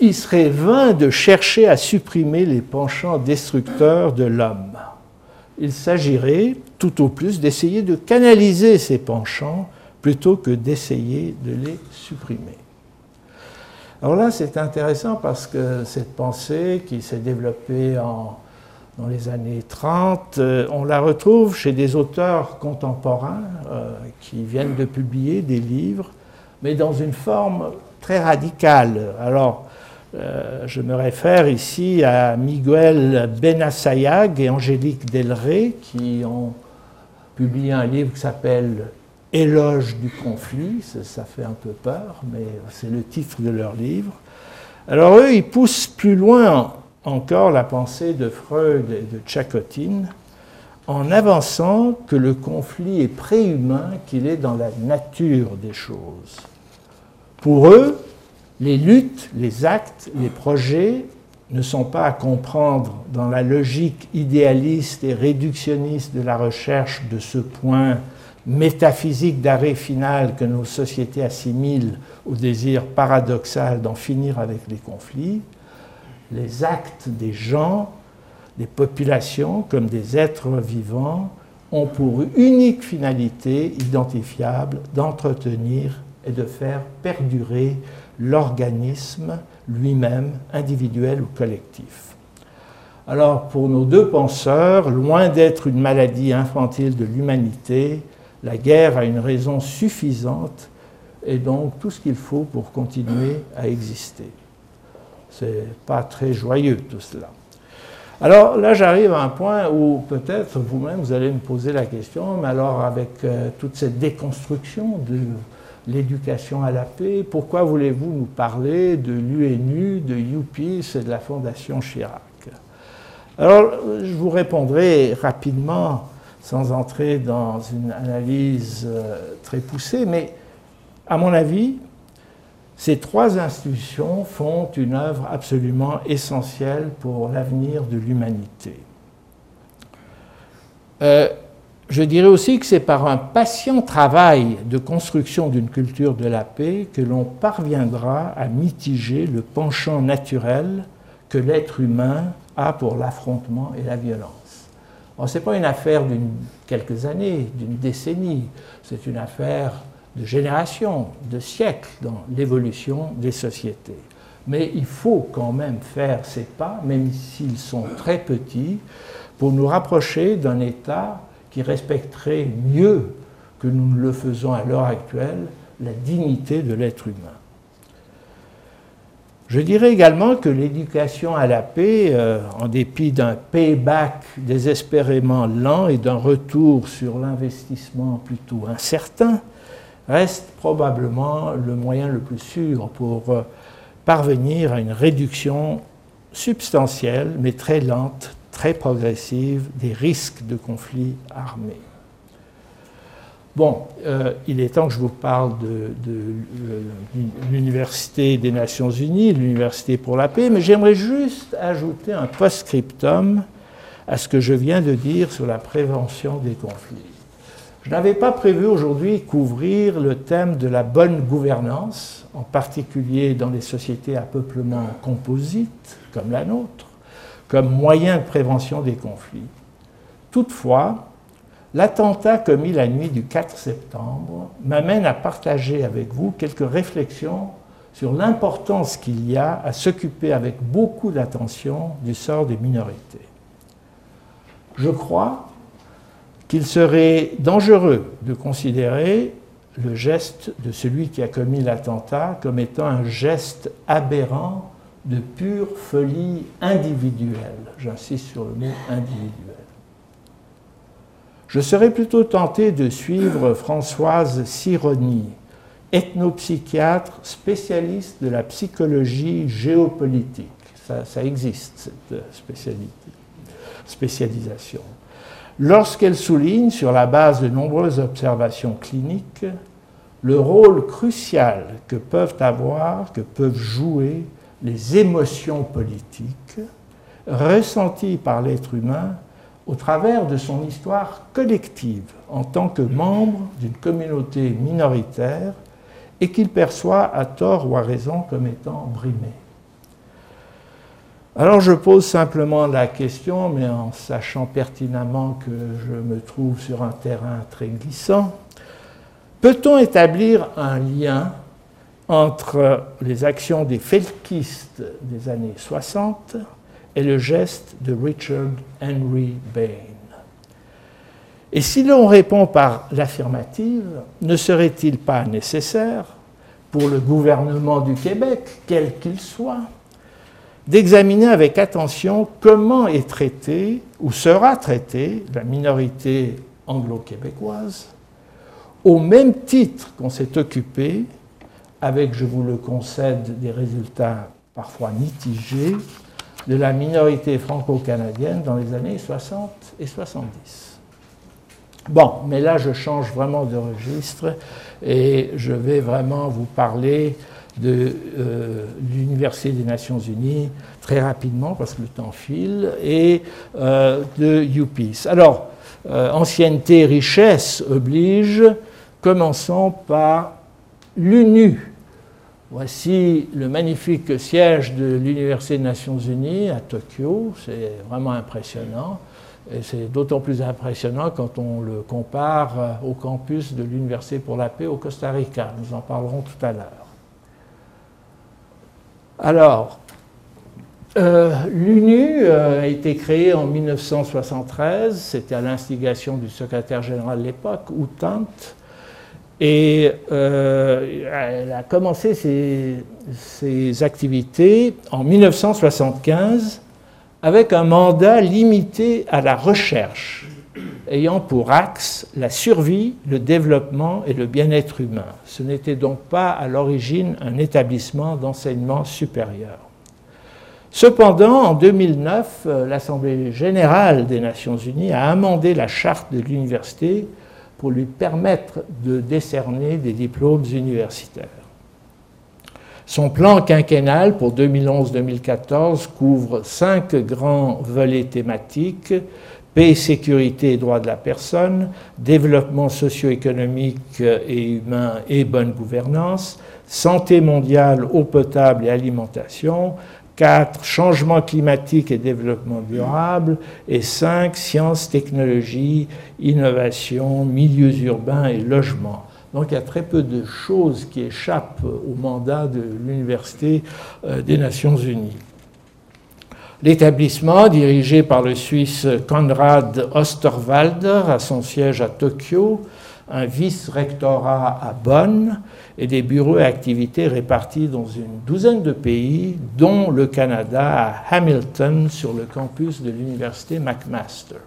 il serait vain de chercher à supprimer les penchants destructeurs de l'homme. Il s'agirait tout au plus d'essayer de canaliser ces penchants plutôt que d'essayer de les supprimer. Alors là, c'est intéressant parce que cette pensée qui s'est développée dans les années 30, euh, on la retrouve chez des auteurs contemporains euh, qui viennent de publier des livres, mais dans une forme très radicale. Alors, euh, je me réfère ici à Miguel Benassayag et Angélique Delray qui ont publié un livre qui s'appelle éloge du conflit, ça, fait un peu peur, mais c'est le titre de leur livre. Alors eux, ils poussent plus loin encore la pensée de Freud et de Tchakotine en avançant que le conflit est préhumain, qu'il est dans la nature des choses. Pour eux, les luttes, les actes, les projets ne sont pas à comprendre dans la logique idéaliste et réductionniste de la recherche de ce point métaphysique d'arrêt final que nos sociétés assimilent au désir paradoxal d'en finir avec les conflits, les actes des gens, des populations comme des êtres vivants ont pour unique finalité identifiable d'entretenir et de faire perdurer l'organisme lui-même, individuel ou collectif. Alors pour nos deux penseurs, loin d'être une maladie infantile de l'humanité, la guerre a une raison suffisante et donc tout ce qu'il faut pour continuer à exister. C'est pas très joyeux tout cela. Alors là, j'arrive à un point où peut-être vous-même vous allez me poser la question, mais alors avec euh, toute cette déconstruction de l'éducation à la paix, pourquoi voulez-vous nous parler de l'UNU, de UPIS et de la Fondation Chirac? Alors je vous répondrai rapidement sans entrer dans une analyse euh, très poussée, mais à mon avis, ces trois institutions font une œuvre absolument essentielle pour l'avenir de l'humanité. Euh, je dirais aussi que c'est par un patient travail de construction d'une culture de la paix que l'on parviendra à mitiger le penchant naturel que l'être humain a pour l'affrontement et la violence. Ce n'est pas une affaire d'une quelques années, d'une décennie, c'est une affaire de générations, de siècles dans l'évolution des sociétés. Mais il faut quand même faire ces pas, même s'ils sont très petits, pour nous rapprocher d'un État qui respecterait mieux que nous le faisons à l'heure actuelle la dignité de l'être humain. Je dirais également que l'éducation à la paix, euh, en dépit d'un payback désespérément lent et d'un retour sur l'investissement plutôt incertain, reste probablement le moyen le plus sûr pour euh, parvenir à une réduction substantielle, mais très lente, très progressive, des risques de conflits armés. Bon, euh, il est temps que je vous parle de, euh, l'Université des Nations Unies, l'Université pour la paix, mais j'aimerais juste ajouter un post-scriptum à ce que je viens de dire sur la prévention des conflits. Je n'avais pas prévu aujourd'hui couvrir le thème de la bonne gouvernance, en particulier dans les sociétés à peuplement composite comme la nôtre, comme moyen de prévention des conflits. Toutefois, L'attentat commis la nuit du 4 septembre m'amène à partager avec vous quelques réflexions sur l'importance qu'il y a à s'occuper avec beaucoup d'attention du sort des minorités. Je crois qu'il serait dangereux de considérer le geste de celui qui a commis l'attentat comme étant un geste aberrant de pure folie individuelle. J'insiste sur le mot individuel. Je serais plutôt tenté de suivre Françoise Sironi, ethnopsychiatre spécialiste de la psychologie géopolitique. Ça, existe, cette spécialisation. Lorsqu'elle souligne, sur la base de nombreuses observations cliniques, le rôle crucial que peuvent avoir, que peuvent jouer les émotions politiques ressenties par l'être humain au travers de son histoire collective en tant que membre d'une communauté minoritaire et qu'il perçoit à tort ou à raison comme étant brimé. Alors je pose simplement la question, mais en sachant pertinemment que je me trouve sur un terrain très glissant, peut-on établir un lien entre les actions des felkistes des années 60 est le geste de Richard Henry Bain. Et si l'on répond par l'affirmative, ne serait-il pas nécessaire pour le gouvernement du Québec, quel qu'il soit, d'examiner avec attention comment est traitée ou sera traitée la minorité anglo-québécoise, au même titre qu'on s'est occupé, avec, je vous le concède, des résultats parfois mitigés, de la minorité franco-canadienne dans les années 60 et 70. Bon, mais là je change vraiment de registre et je vais vraiment vous parler de euh, l'Université des Nations Unies très rapidement parce que le temps file et euh, de UPIS. Alors, euh, ancienneté, richesse oblige, commençons par l'UNU, Voici le magnifique siège de l'Université des Nations Unies à Tokyo. C'est vraiment impressionnant. Et c'est d'autant plus impressionnant quand on le compare au campus de l'Université pour la paix au Costa Rica. Nous en parlerons tout à l'heure. Alors, euh, l'UNU euh, a été créée en 1973. C'était à l'instigation du secrétaire général de l'époque, Outant. Et euh, elle a commencé ses, activités en 1975 avec un mandat limité à la recherche, ayant pour axe la survie, le développement et le bien-être humain. Ce n'était donc pas à l'origine un établissement d'enseignement supérieur. Cependant, en 2009, euh, l'Assemblée générale des Nations unies a amendé la charte de l'université pour lui permettre de décerner des diplômes universitaires. Son plan quinquennal pour 2011-2014 couvre cinq grands volets thématiques paix, sécurité et droits de la personne, développement socio-économique et humain et bonne gouvernance, santé mondiale, eau potable et alimentation, 4. Changement climatique et développement durable. Et 5. Sciences, technologies, innovation, milieux urbains et logement. Donc il y a très peu de choses qui échappent au mandat de l'Université euh, des Nations Unies. L'établissement, dirigé par le Suisse Konrad Osterwalder, a son siège à Tokyo, un vice-rectorat à Bonn et des bureaux et activités répartis dans une douzaine de pays, dont le Canada à Hamilton sur le campus de l'université McMaster.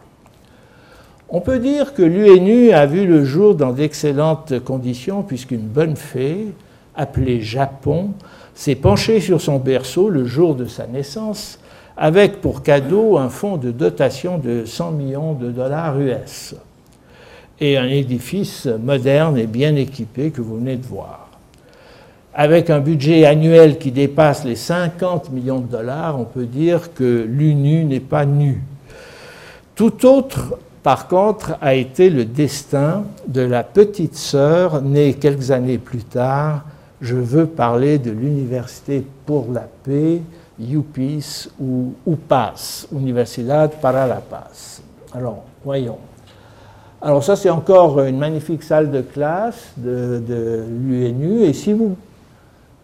On peut dire que l'UNU a vu le jour dans d'excellentes conditions puisqu'une bonne fée, appelée Japon, s'est penchée sur son berceau le jour de sa naissance avec pour cadeau un fonds de dotation de 100 millions de dollars US et un édifice moderne et bien équipé que vous venez de voir. Avec un budget annuel qui dépasse les 50 millions de dollars, on peut dire que l'UNU n'est pas nue. Tout autre, par contre, a été le destin de la petite sœur née quelques années plus tard. Je veux parler de l'Université pour la paix, UPIS ou UPAS, Universidad para la Paz. Alors, voyons. Alors ça, c'est encore une magnifique salle de classe de, l'UNU. Et si vous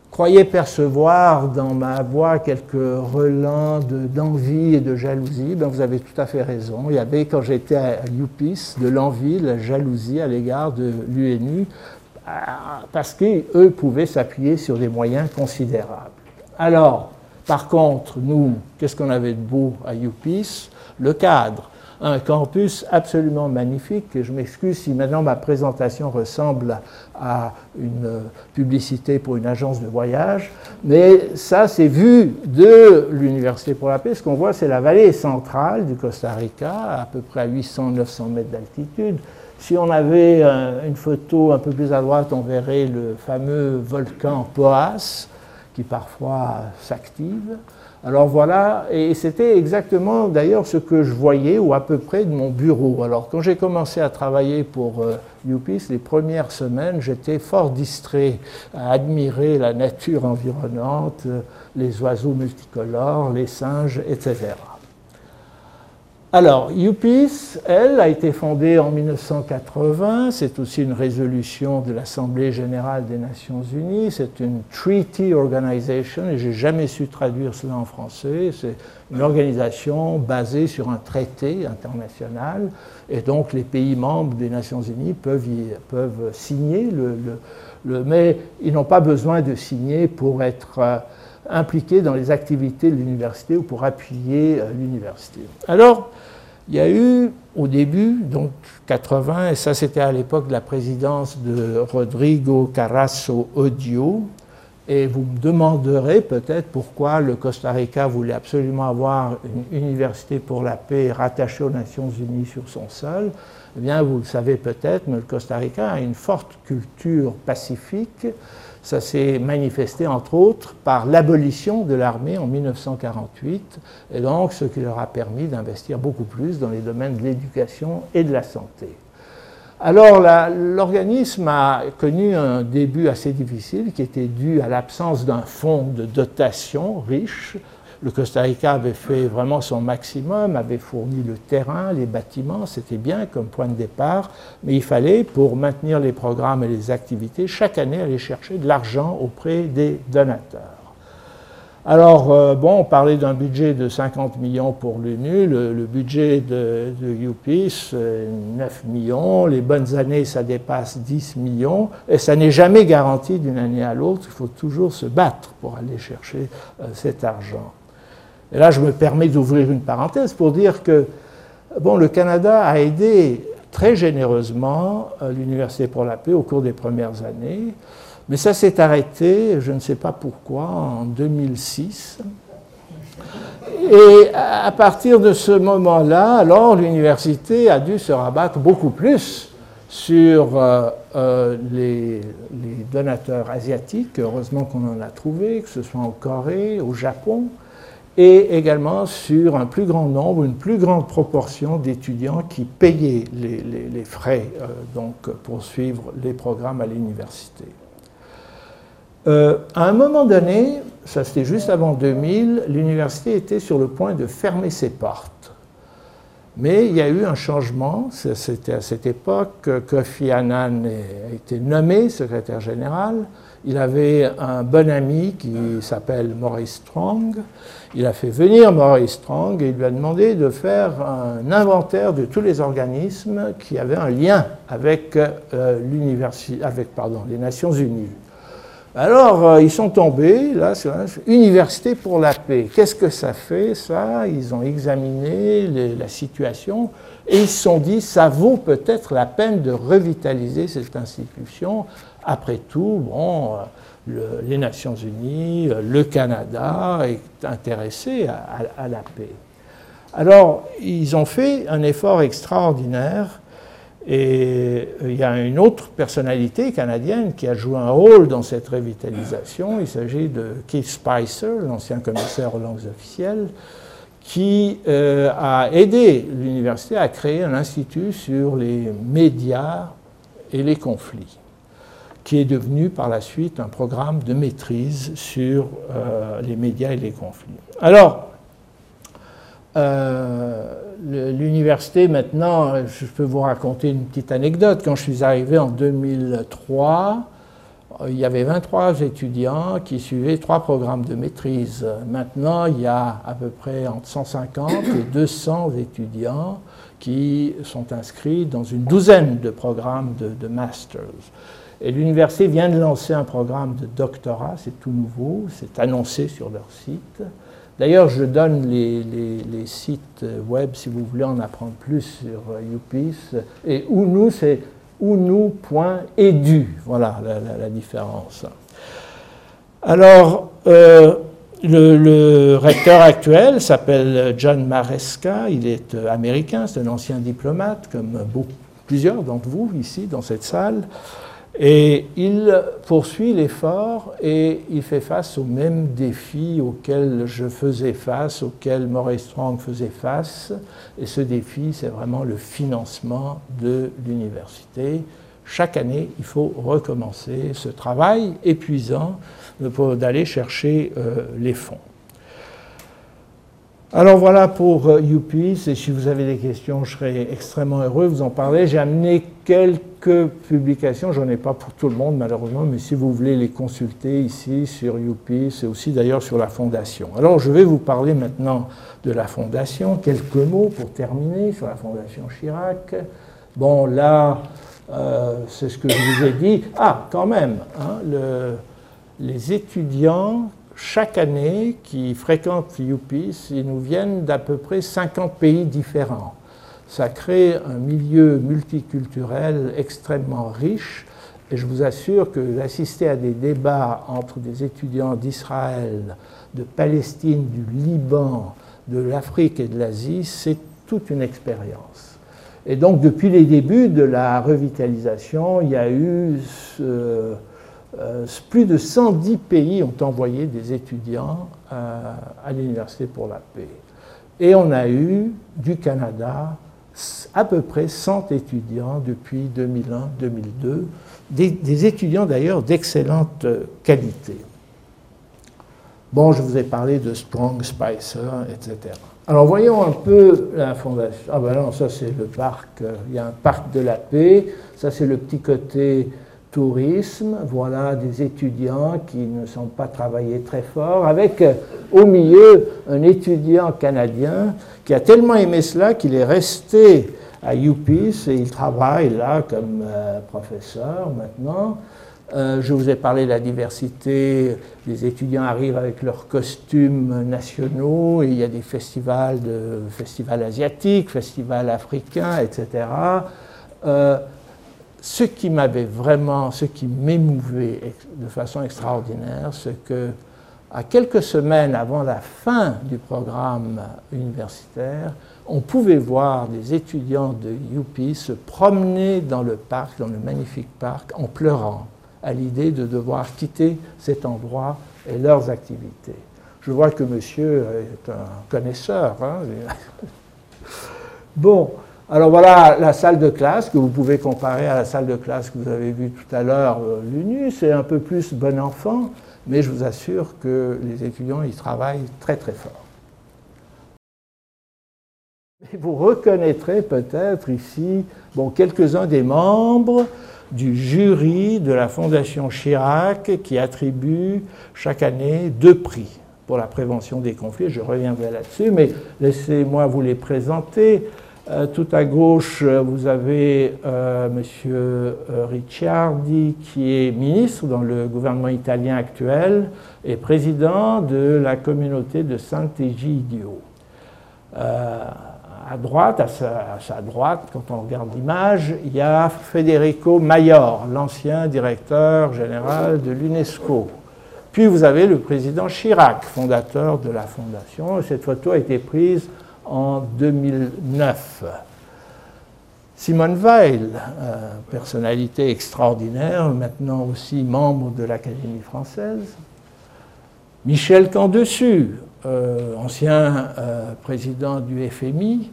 croyez percevoir dans ma voix quelques relents d'envie et de jalousie, ben vous avez tout à fait raison. Il y avait, quand j'étais à UPIS, de l'envie, de la jalousie à l'égard de l'UNU, parce qu'eux pouvaient s'appuyer sur des moyens considérables. Alors, par contre, nous, qu'est-ce qu'on avait de beau à UPIS Le cadre. Un campus absolument magnifique. Et je m'excuse si maintenant ma présentation ressemble à une publicité pour une agence de voyage. Mais ça, c'est vu de l'Université pour la paix. Ce qu'on voit, c'est la vallée centrale du Costa Rica, à peu près à 800-900 mètres d'altitude. Si on avait une photo un peu plus à droite, on verrait le fameux volcan Poas qui parfois s'active. Alors voilà, et c'était exactement d'ailleurs ce que je voyais, ou à peu près, de mon bureau. Alors quand j'ai commencé à travailler pour euh, les premières semaines, j'étais fort distrait à admirer la nature environnante, euh, les oiseaux multicolores, les singes, etc. Alors, UPIS, elle, a été fondée en 1980. C'est aussi une résolution de l'Assemblée générale des Nations unies. C'est une Treaty Organization, et j'ai jamais su traduire cela en français. C'est une organisation basée sur un traité international, et donc les pays membres des Nations unies peuvent, peuvent signer, mais ils n'ont pas besoin de signer pour être euh, impliqués dans les activités de l'université ou pour appuyer euh, l'université. Alors, il y a eu au début, donc 80, et ça c'était à l'époque de la présidence de Rodrigo Carasso Odio, et vous me demanderez peut-être pourquoi le Costa Rica voulait absolument avoir une université pour la paix rattachée aux Nations Unies sur son sol. Eh bien, vous le savez peut-être, mais le Costa Rica a une forte culture pacifique ça s'est manifesté entre autres par l'abolition de l'armée en 1948, et donc ce qui leur a permis d'investir beaucoup plus dans les domaines de l'éducation et de la santé. Alors l'organisme a connu un début assez difficile qui était dû à l'absence d'un fonds de dotation riche le Costa Rica avait fait vraiment son maximum, avait fourni le terrain, les bâtiments, c'était bien comme point de départ, mais il fallait, pour maintenir les programmes et les activités, chaque année aller chercher de l'argent auprès des donateurs. Alors, euh, bon, on parlait d'un budget de 50 millions pour l'UNU, le, budget de, UPIS, 9 millions, les bonnes années, ça dépasse 10 millions, et ça n'est jamais garanti d'une année à l'autre, il faut toujours se battre pour aller chercher euh, cet argent. Et là, je me permets d'ouvrir une parenthèse pour dire que bon, le Canada a aidé très généreusement euh, l'Université pour la paix au cours des premières années, mais ça s'est arrêté, je ne sais pas pourquoi, en 2006. Et à partir de ce moment-là, alors l'université a dû se rabattre beaucoup plus sur euh, euh, les, les, donateurs asiatiques. Heureusement qu'on en a trouvé, que ce soit en Corée, au Japon, et également sur un plus grand nombre, une plus grande proportion d'étudiants qui payaient les, frais euh, donc, pour suivre les programmes à l'université. Euh, à un moment donné, ça c'était juste avant 2000, l'université était sur le point de fermer ses portes. Mais il y a eu un changement, c'était à cette époque que Kofi Annan a été nommé secrétaire général. Il avait un bon ami qui s'appelle Maurice Strong. Il a fait venir Maurice Strong et il lui a demandé de faire un inventaire de tous les organismes qui avaient un lien avec, euh, avec les Nations Unies. Alors, euh, ils sont tombés, là, sur Université pour la paix. Qu'est-ce que ça fait, ça? Ils ont examiné la situation et ils se sont dit, ça vaut peut-être la peine de revitaliser cette institution. Après tout, bon, euh, les Nations Unies, euh, le Canada est intéressé à la paix. Alors, ils ont fait un effort extraordinaire et euh, il y a une autre personnalité canadienne qui a joué un rôle dans cette revitalisation. Il s'agit de Keith Spicer, l'ancien commissaire aux langues officielles, qui euh, a aidé l'université à créer un institut sur les médias et les conflits, qui est devenu par la suite un programme de maîtrise sur euh, les médias et les conflits. Alors, l'université, maintenant, je peux vous raconter une petite anecdote. Quand je suis arrivé en 2003, il y avait 23 étudiants qui suivaient trois programmes de maîtrise. Maintenant, il y a à peu près entre 150 et 200 étudiants qui sont inscrits dans une douzaine de programmes de, masters. Et l'université vient de lancer un programme de doctorat, c'est tout nouveau, c'est annoncé sur leur site. D'ailleurs, je donne les, sites web si vous voulez en apprendre plus sur UPIS. Et UNU, c'est unu.edu. Voilà la, différence. Alors, euh, le, recteur actuel s'appelle John Maresca. Il est euh, américain, c'est un ancien diplomate, comme plusieurs d'entre vous ici dans cette salle. Et il poursuit l'effort et il fait face aux mêmes défis auxquels je faisais face, auxquels Maurice Strong faisait face. Et ce défi, c'est vraiment le financement de l'université. Chaque année, il faut recommencer ce travail épuisant d'aller chercher euh, les fonds. Alors voilà pour euh, et si vous avez des questions, je serai extrêmement heureux de vous en parler. J'ai amené quelques publications, j'en ai pas pour tout le monde malheureusement, mais si vous voulez les consulter ici sur UPIS et aussi d'ailleurs sur la Fondation. Alors je vais vous parler maintenant de la Fondation, quelques mots pour terminer sur la Fondation Chirac. Bon là, euh, c'est ce que je vous ai dit. Ah, quand même, hein, les étudiants chaque année qui fréquentent UPIS, ils nous viennent d'à peu près 50 pays différents. Ça crée un milieu multiculturel extrêmement riche et je vous assure que d'assister à des débats entre des étudiants d'Israël, de Palestine, du Liban, de l'Afrique et de l'Asie, c'est toute une expérience. Et donc depuis les débuts de la revitalisation, il y a eu ce, euh, plus de 110 pays ont envoyé des étudiants euh, à l'Université pour la paix. Et on a eu du Canada à peu près 100 étudiants depuis 2001-2002, des, étudiants d'ailleurs d'excellente qualité. Bon, je vous ai parlé de Strong, Spicer, etc. Alors voyons un peu la fondation. Ah ben non, ça c'est le parc, euh, il y a un parc de la paix, ça c'est le petit côté tourisme, voilà des étudiants qui ne sont pas travaillés très fort, avec euh, au milieu un étudiant canadien qui a tellement aimé cela qu'il est resté à UPIS et il travaille là comme euh, professeur maintenant. Euh, je vous ai parlé de la diversité, les étudiants arrivent avec leurs costumes nationaux, il y a des festivals, de, festivals asiatiques, festivals africains, etc ce qui m'avait vraiment, ce qui m'émouvait de façon extraordinaire, c'est que à quelques semaines avant la fin du programme universitaire, on pouvait voir des étudiants de UP se promener dans le parc, dans le magnifique parc, en pleurant à l'idée de devoir quitter cet endroit et leurs activités. Je vois que monsieur est un connaisseur. Hein. bon, Alors voilà la salle de classe que vous pouvez comparer à la salle de classe que vous avez vue tout à l'heure, euh, l'UNU. C'est un peu plus bon enfant, mais je vous assure que les étudiants y travaillent très très fort. Vous reconnaîtrez peut-être ici quelques-uns des membres du jury de la Fondation Chirac qui attribue chaque année deux prix pour la prévention des conflits. Je reviendrai là-dessus, mais laissez-moi vous les présenter. Euh, tout à gauche, euh, vous avez euh, M. Ricciardi, qui est ministre dans le gouvernement italien actuel et président de la communauté de Sant'Egidio. à droite, à sa, droite, quand on regarde l'image, il y a Federico Mayor, l'ancien directeur général de l'UNESCO. Puis vous avez le président Chirac, fondateur de la fondation. Cette photo a été prise en 2009. Simone Weil, euh, personnalité extraordinaire, maintenant aussi membre de l'Académie française. Michel Candessu, euh, ancien euh, président du FMI,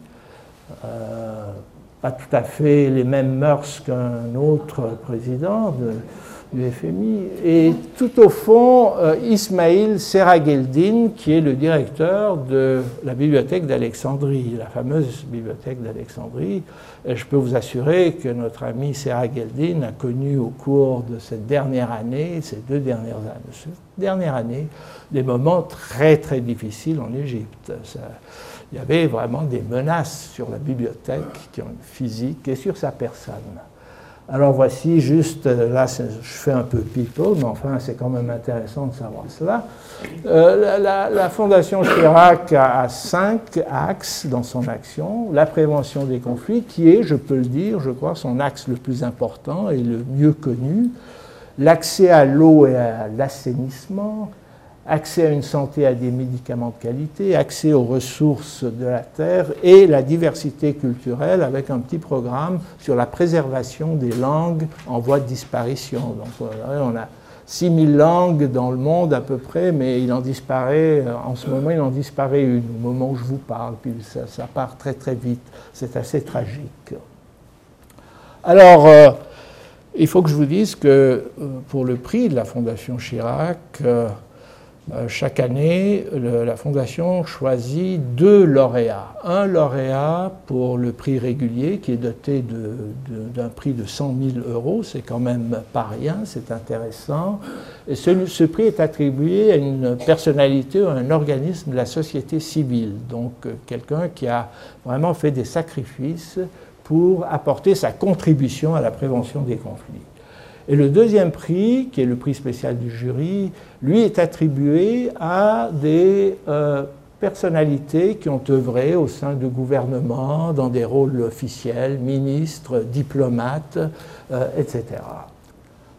pas tout à fait les mêmes mœurs qu'un autre président de, du FMI. Et tout au fond, euh, Ismail Serageldin, qui est le directeur de la bibliothèque d'Alexandrie, la fameuse bibliothèque d'Alexandrie. Je peux vous assurer que notre ami Serageldin a connu au cours de cette dernière année, ces deux dernières années, dernière année, des moments très très difficiles en Égypte. il y avait vraiment des menaces sur la bibliothèque physique et sur sa personne. Alors voici juste, euh, là je fais un peu people, mais enfin c'est quand même intéressant de savoir cela. Euh, la, Fondation Chirac a, cinq axes dans son action. La prévention des conflits, qui est, je peux le dire, je crois, son axe le plus important et le mieux connu. L'accès à l'eau et à l'assainissement, accès à une santé à des médicaments de qualité, accès aux ressources de la terre et la diversité culturelle avec un petit programme sur la préservation des langues en voie de disparition. Donc on a 6000 langues dans le monde à peu près, mais il en disparaît, en ce moment il en disparaît une au moment où je vous parle, puis ça, part très très vite. C'est assez tragique. Alors, euh, il faut que je vous dise que euh, pour le prix de la Fondation Chirac, euh, euh, chaque année, la Fondation choisit deux lauréats. Un lauréat pour le prix régulier qui est doté d'un prix de 100 000 euros, c'est quand même pas rien, c'est intéressant. Et ce, prix est attribué à une personnalité ou à un organisme de la société civile, donc euh, quelqu'un qui a vraiment fait des sacrifices pour apporter sa contribution à la prévention des conflits. Et le deuxième prix, qui est le prix spécial du jury, lui est attribué à des euh, personnalités qui ont œuvré au sein du gouvernement dans des rôles officiels, ministres, diplomates, euh, etc.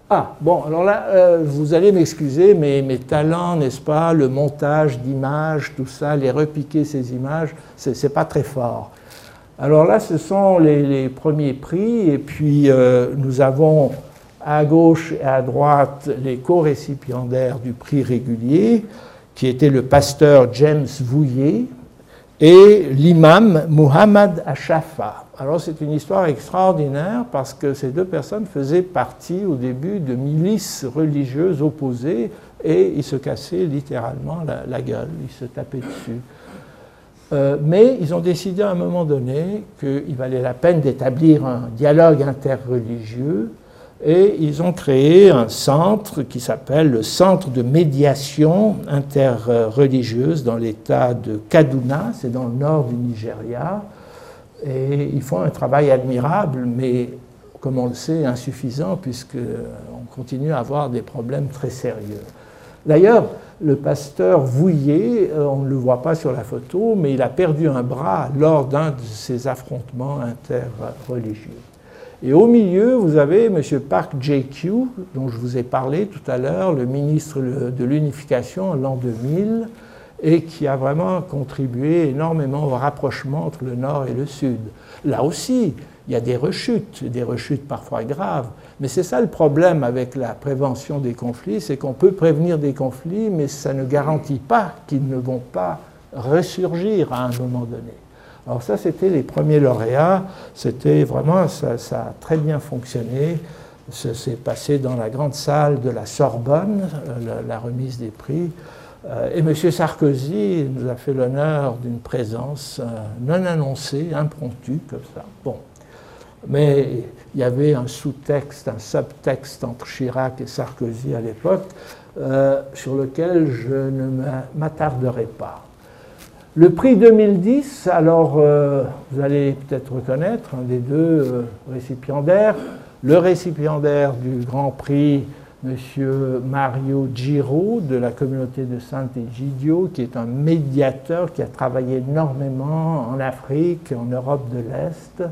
Ah, bon, alors là, euh, vous allez m'excuser, mais mes talents, n'est-ce pas, le montage d'images, tout ça, les repiquer ces images, c'est pas très fort. Alors là, ce sont les, les premiers prix, et puis nous avons à gauche et à droite les co-récipiendaires du prix régulier, qui étaient le pasteur James Vouillet et l'imam Muhammad Ashafa. Alors c'est une histoire extraordinaire parce que ces deux personnes faisaient partie au début de milices religieuses opposées et ils se cassaient littéralement la, gueule, ils se tapaient dessus. Euh, mais ils ont décidé à un moment donné qu'il valait la peine d'établir un dialogue interreligieux et ils ont créé un centre qui s'appelle le Centre de médiation interreligieuse dans l'état de Kaduna, c'est dans le nord du Nigeria. Et ils font un travail admirable, mais comme on le sait, insuffisant, puisqu'on continue à avoir des problèmes très sérieux. D'ailleurs, le pasteur Vouillet, euh, on ne le voit pas sur la photo, mais il a perdu un bras lors d'un de ces affrontements interreligieux. Et au milieu, vous avez M. Park J.Q., dont je vous ai parlé tout à l'heure, le ministre de l'Unification en l'an 2000, et qui a vraiment contribué énormément au rapprochement entre le Nord et le Sud. Là aussi, il y a des rechutes, des rechutes parfois graves. Mais c'est ça le problème avec la prévention des conflits, c'est qu'on peut prévenir des conflits, mais ça ne garantit pas qu'ils ne vont pas ressurgir à un moment donné. Alors ça, c'était les premiers lauréats. C'était vraiment, ça, a très bien fonctionné. Ça s'est passé dans la grande salle de la Sorbonne, la, la remise des prix. Et M. Sarkozy nous a fait l'honneur d'une présence non annoncée, impromptue, comme ça. Bon. Mais il y avait un sous-texte, un subtexte entre Chirac et Sarkozy à l'époque, euh, sur lequel je ne m'attarderai pas. Le prix 2010, alors euh, vous allez peut-être reconnaître un des deux euh, récipiendaires, le récipiendaire du Grand Prix, M. Mario Giro de la communauté de Sant'Egidio, qui est un médiateur qui a travaillé énormément en Afrique, en Europe de l'Est,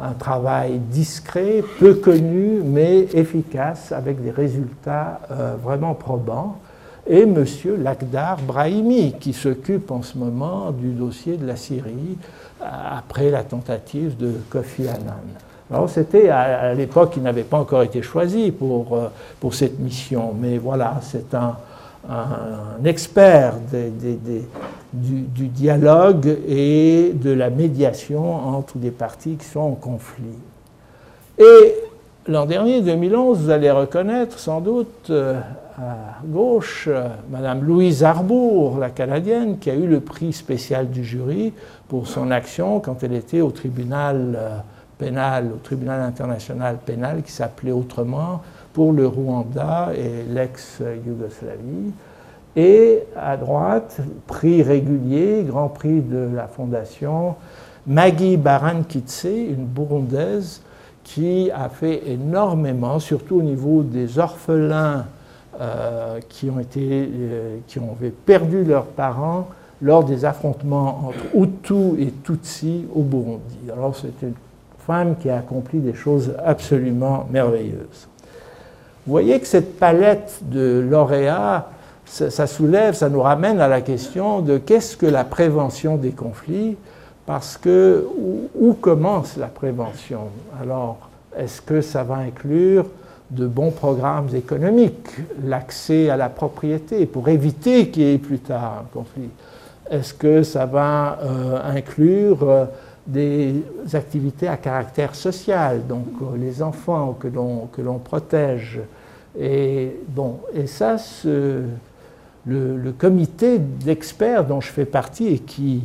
un travail discret, peu connu, mais efficace, avec des résultats euh, vraiment probants. Et M. Lakhdar Brahimi, qui s'occupe en ce moment du dossier de la Syrie après la tentative de Kofi Annan. Alors c'était à, l'époque, il n'avait pas encore été choisi pour, euh, pour cette mission, mais voilà, c'est un, un expert du, dialogue et de la médiation entre des parties qui sont en conflit. Et l'an dernier, 2011, vous allez reconnaître sans doute euh, à gauche euh, Madame Louise Arbour, la Canadienne, qui a eu le prix spécial du jury pour son action quand elle était au tribunal euh, pénal, au tribunal international pénal qui s'appelait autrement pour le Rwanda et l'ex-Yougoslavie. Et à droite, prix régulier, grand prix de la Fondation, Maggie Barankitse, une Burundaise qui a fait énormément, surtout au niveau des orphelins euh, qui, ont été, euh, qui ont perdu leurs parents lors des affrontements entre Hutu et Tutsi au Burundi. Alors c'est une femme qui a accompli des choses absolument merveilleuses. Vous voyez que cette palette de lauréats, ça, soulève, ça nous ramène à la question de qu'est-ce que la prévention des conflits, parce que où, commence la prévention? Alors, est-ce que ça va inclure de bons programmes économiques, l'accès à la propriété pour éviter qu'il y ait plus tard un conflit Est-ce que ça va euh, inclure euh, des activités à caractère social, donc euh, les enfants que l'on protège? Et, bon, et ça, le, le, comité d'experts dont je fais partie et qui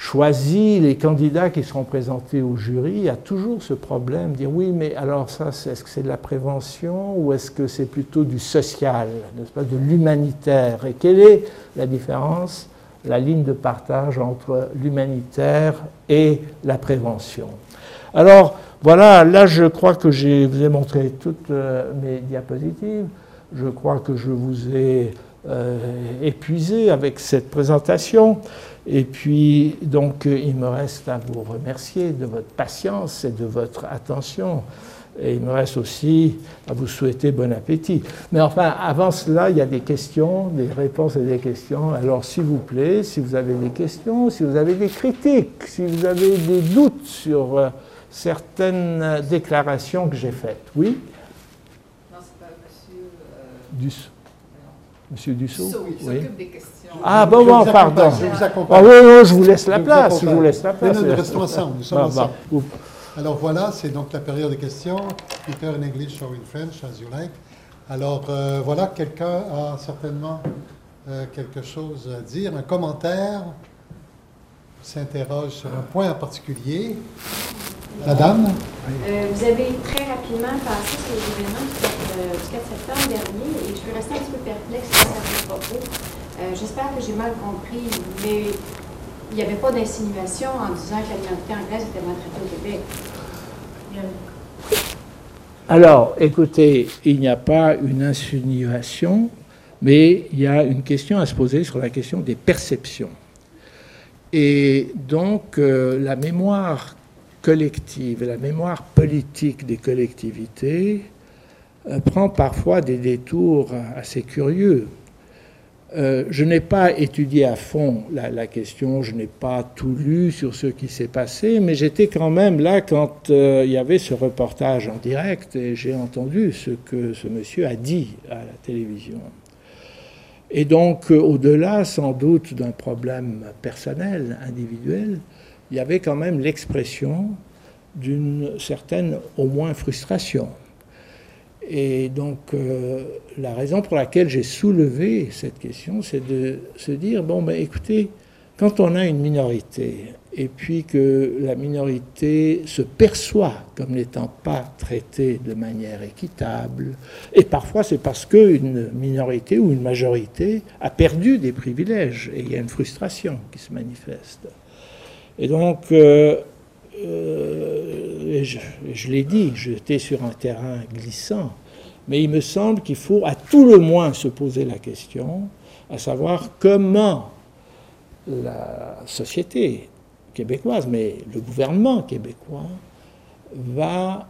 choisit les candidats qui seront présentés au jury a toujours ce problème, dire oui, mais alors ça, est-ce que c'est de la prévention ou est-ce que c'est plutôt du social, n'est-ce pas, de l'humanitaire? Et quelle est la différence? La ligne de partage entre l'humanitaire et la prévention. Alors voilà, là je crois que je vous ai montré toutes euh, mes diapositives. Je crois que je vous ai euh, épuisé avec cette présentation. Et puis donc il me reste à vous remercier de votre patience et de votre attention. Et il me reste aussi à vous souhaiter bon appétit. Mais enfin, avant cela, il y a des questions, des réponses et des questions. Alors, s'il vous plaît, si vous avez des questions, si vous avez des critiques, si vous avez des doutes sur euh, certaines déclarations que j'ai faites. Oui? Non, c'est pas monsieur. Euh... Dussault. Monsieur Dussault? Dussault oui. s'occupe des questions. Ah, bon, bon, pardon. Je vous accompagne. Ah, oui, oui, je vous laisse la place. Je vous laisse la place. Non, nous restons ensemble. Nous sommes Bah, ensemble. bah. Alors voilà, c'est donc la période de questions. Peter in English or in French, as you like. Alors euh, voilà, quelqu'un a certainement euh, quelque chose à dire, un commentaire, s'interroge sur un point en particulier. Madame Euh, vous avez très rapidement passé sur les événements du 4, euh, du 4 septembre dernier et je suis restée un petit peu perplexe à vos propos. Euh, J'espère que j'ai mal compris, mais il n'y avait pas d'insinuation en disant que la minorité anglaise était maltraitée au Québec. Alors, écoutez, il n'y a pas une insinuation, mais il y a une question à se poser sur la question des perceptions. Et donc, euh, la mémoire collective la mémoire politique des collectivités euh, prend parfois des détours assez curieux. Euh, je n'ai pas étudié à fond la, question, je n'ai pas tout lu sur ce qui s'est passé, mais j'étais quand même là quand euh, il y avait ce reportage en direct et j'ai entendu ce que ce monsieur a dit à la télévision. Et donc, euh, au-delà sans doute d'un problème personnel, individuel, il y avait quand même l'expression d'une certaine, au moins, frustration. Et donc, euh, la raison pour laquelle j'ai soulevé cette question, c'est de se dire, bon, ben écoutez, quand on a une minorité, et puis que la minorité se perçoit comme n'étant pas traitée de manière équitable, et parfois c'est parce qu'une minorité ou une majorité a perdu des privilèges, et il y a une frustration qui se manifeste. Et donc, euh, euh, je, je l'ai dit, j'étais sur un terrain glissant, mais il me semble qu'il faut à tout le moins se poser la question, à savoir comment la société québécoise, mais le gouvernement québécois va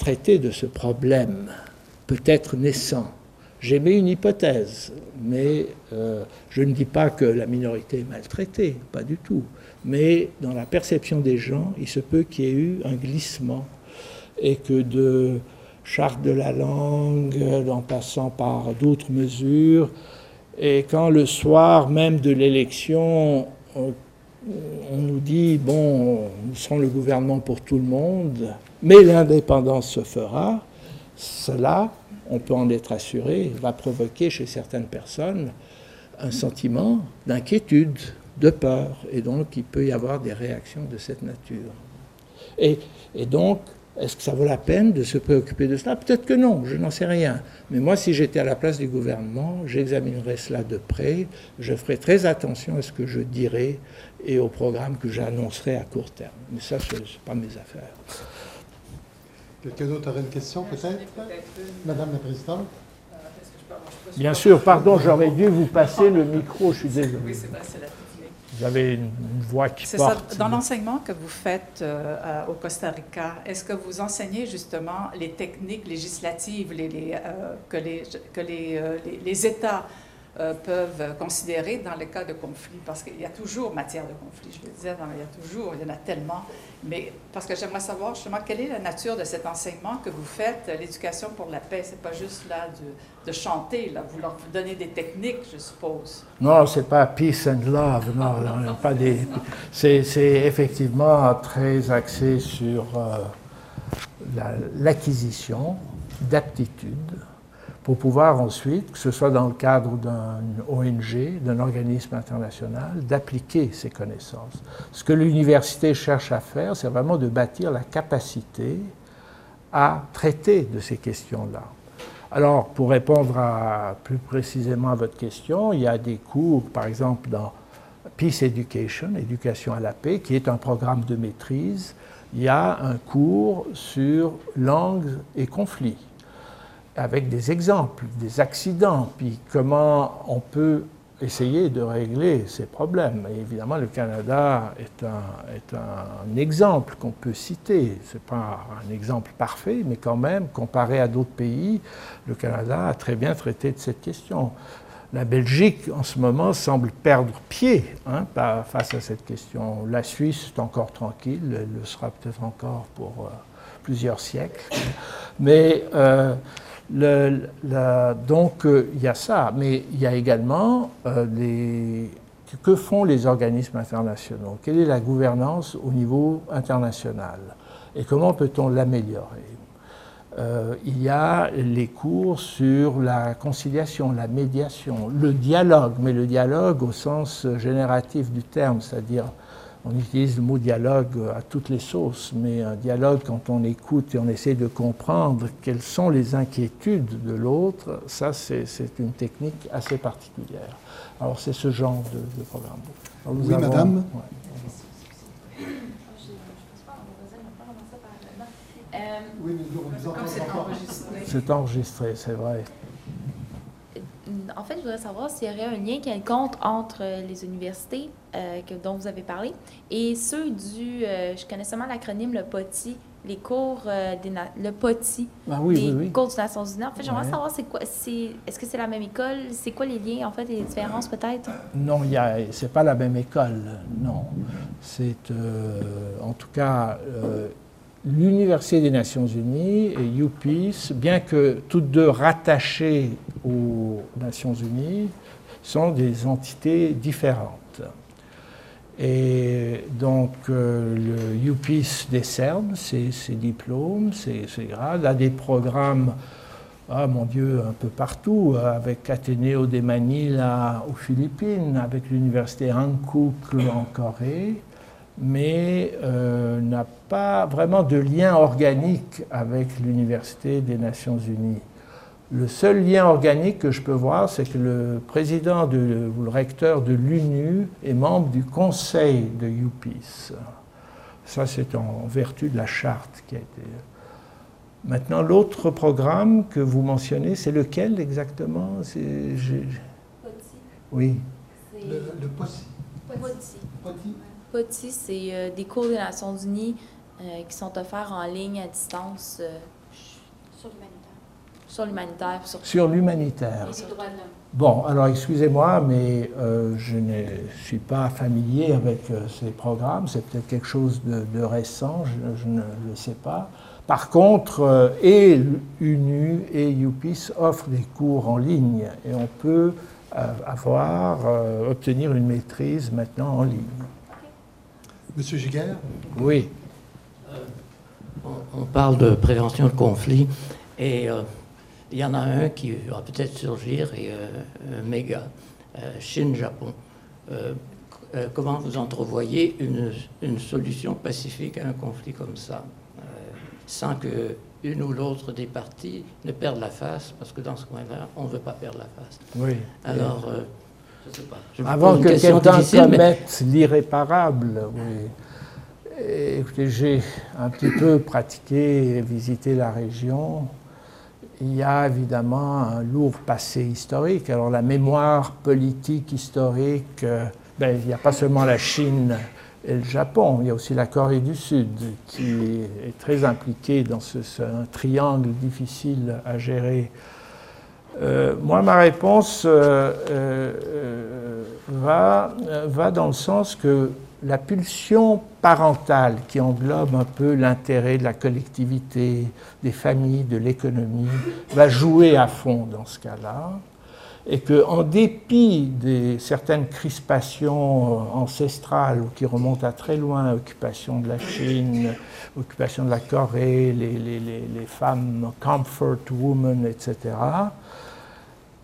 traiter de ce problème, peut-être naissant. J'émets une hypothèse, mais euh, je ne dis pas que la minorité est maltraitée, pas du tout. Mais dans la perception des gens, il se peut qu'il y ait eu un glissement et que de charte de la langue, en passant par d'autres mesures, et quand le soir même de l'élection, on, nous dit, bon, nous serons le gouvernement pour tout le monde, mais l'indépendance se fera, cela, on peut en être assuré, va provoquer chez certaines personnes un sentiment d'inquiétude, de peur, et donc il peut y avoir des réactions de cette nature. Et, donc, est-ce que ça vaut la peine de se préoccuper de cela? Peut-être que non, je n'en sais rien. Mais moi, si j'étais à la place du gouvernement, j'examinerais cela de près, je ferais très attention à ce que je dirais et au programme que j'annoncerai à court terme. Mais ça, ce n'est pas mes affaires. Quelqu'un d'autre aurait une question, peut-être Madame la Présidente Bien sûr, pardon, j'aurais dû vous passer le micro, je suis désolé. Oui, c'est vrai, c'est la Vous avez une, voix qui C'est ça. porte. Dans l'enseignement que vous faites euh, au Costa Rica, est-ce que vous enseignez justement les techniques législatives les, les, euh, que, les, que les, euh, les- les États euh, peuvent considérer dans le cas de conflit? Parce qu'il y a toujours matière de conflit, je le disais, dans- il y a toujours, il y en a tellement. Mais parce que j'aimerais savoir justement quelle est la nature de cet enseignement que vous faites, l'éducation pour la paix? C'est pas juste là de, de chanter, là. Vous leur donnez des techniques, je suppose. Non, c'est pas peace and love, non, non, non, pas des. C'est effectivement très axé sur euh, la- l'acquisition d'aptitudes pour pouvoir ensuite, que ce soit dans le cadre d'un ONG, d'un organisme international, d'appliquer ces connaissances. Ce que l'université cherche à faire, c'est vraiment de bâtir la capacité à traiter de ces questions-là. Alors, pour répondre à- plus précisément à votre question, il y a des cours, par exemple, dans Peace Education, éducation à la paix, qui est un programme de maîtrise. Il y a un cours sur langues et conflits, avec des exemples, des accidents, puis comment on peut essayer de régler ces problèmes. Et évidemment, le Canada est un, est un exemple qu'on peut citer. Ce n'est pas un exemple parfait, mais quand même, comparé à d'autres pays, le Canada a très bien traité de cette question. La Belgique, en ce moment, semble perdre pied hein, face à cette question. La Suisse est encore tranquille, elle le sera peut-être encore pour euh, plusieurs siècles. Mais euh, donc, euh, il y a ça. Mais il y a également euh, que font les organismes internationaux? Quelle est la gouvernance au niveau international? Et comment peut-on l'améliorer? Euh, il y a les cours sur la conciliation, la médiation, le dialogue, mais le dialogue au sens génératif du terme, c'est-à-dire on utilise le mot dialogue à toutes les sauces, mais un dialogue quand on écoute et on essaie de comprendre quelles sont les inquiétudes de l'autre, ça c'est une technique assez particulière. Alors c'est ce genre de, de programme. Alors, nous Oui, madame. ouais. Oui, mais nous, on. C'est enregistré, c'est vrai. En fait, je voudrais savoir s'il y aurait un lien quelconque entre euh, les universités euh, que- dont vous avez parlé et ceux du, euh, je connais seulement l'acronyme, le POTI, les cours, euh, des le POTI, Ah oui, des oui, oui. cours des Nations Unies. En fait, j'aimerais Ouais. savoir c'est quoi, c'est, est-ce que c'est la même école, c'est quoi les liens, en fait, et les différences peut-être? Non, il c'est pas la même école, non. C'est en tout cas l'Université des Nations Unies et UPeace, bien que toutes deux rattachées aux Nations Unies, sont des entités différentes. Et donc, euh, le UPIS décerne ses, diplômes, ses, grades, a des programmes, ah mon Dieu, un peu partout, avec Ateneo de Manila aux Philippines, avec l'université Hankook en Corée, mais euh, n'a pas vraiment de lien organique avec l'université des Nations Unies. Le seul lien organique que je peux voir, c'est que le président de, ou le recteur de l'UNU est membre du conseil de UPIS. Ça, c'est en vertu de la charte qui a été. Maintenant, l'autre programme que vous mentionnez, c'est lequel exactement? POTI. Oui. Le, le POTI. POTI. POTI, c'est euh, des cours des Nations Unies euh, qui sont offerts en ligne à distance. Euh, Sur l'humanitaire. sur l'humanitaire. Sur, Sur l'humanitaire. Et les droits de l'homme. Bon, alors excusez-moi, mais euh, je ne suis pas familier avec euh, ces programmes. C'est peut-être quelque chose de, de récent, je, je, ne le sais pas. Par contre, euh, et UNU et UPIS offrent des cours en ligne et on peut euh, avoir, euh, obtenir une maîtrise maintenant en ligne. Monsieur Giguère? Oui. On, on parle de prévention de conflits et euh, il y en a un qui va peut-être surgir, et euh, méga, euh, Chine-Japon. Euh, euh, comment vous entrevoyez une, une solution pacifique à un conflit comme ça, euh, sans que une ou l'autre des parties ne perde la face, parce que dans ce coin-là, on ne veut pas perdre la face. oui. Alors, euh, je sais pas. Je vous Avant que quelqu'un difficile, mais- commette l'irréparable, oui. Écoutez, j'ai un petit peu pratiqué et visité la région. Il y a évidemment un lourd passé historique. Alors la mémoire politique historique, euh, ben, il n'y a pas seulement la Chine et le Japon, il y a aussi la Corée du Sud qui est très impliquée dans ce, ce- un triangle difficile à gérer. Euh, moi, ma réponse euh, euh, va, dans le sens que la pulsion parentale qui englobe un peu l'intérêt de la collectivité, des familles, de l'économie, va jouer à fond dans ce cas-là. Et qu'en dépit de certaines crispations ancestrales ou qui remontent à très loin, occupation de la Chine, occupation de la Corée, les femmes comfort women, etc.,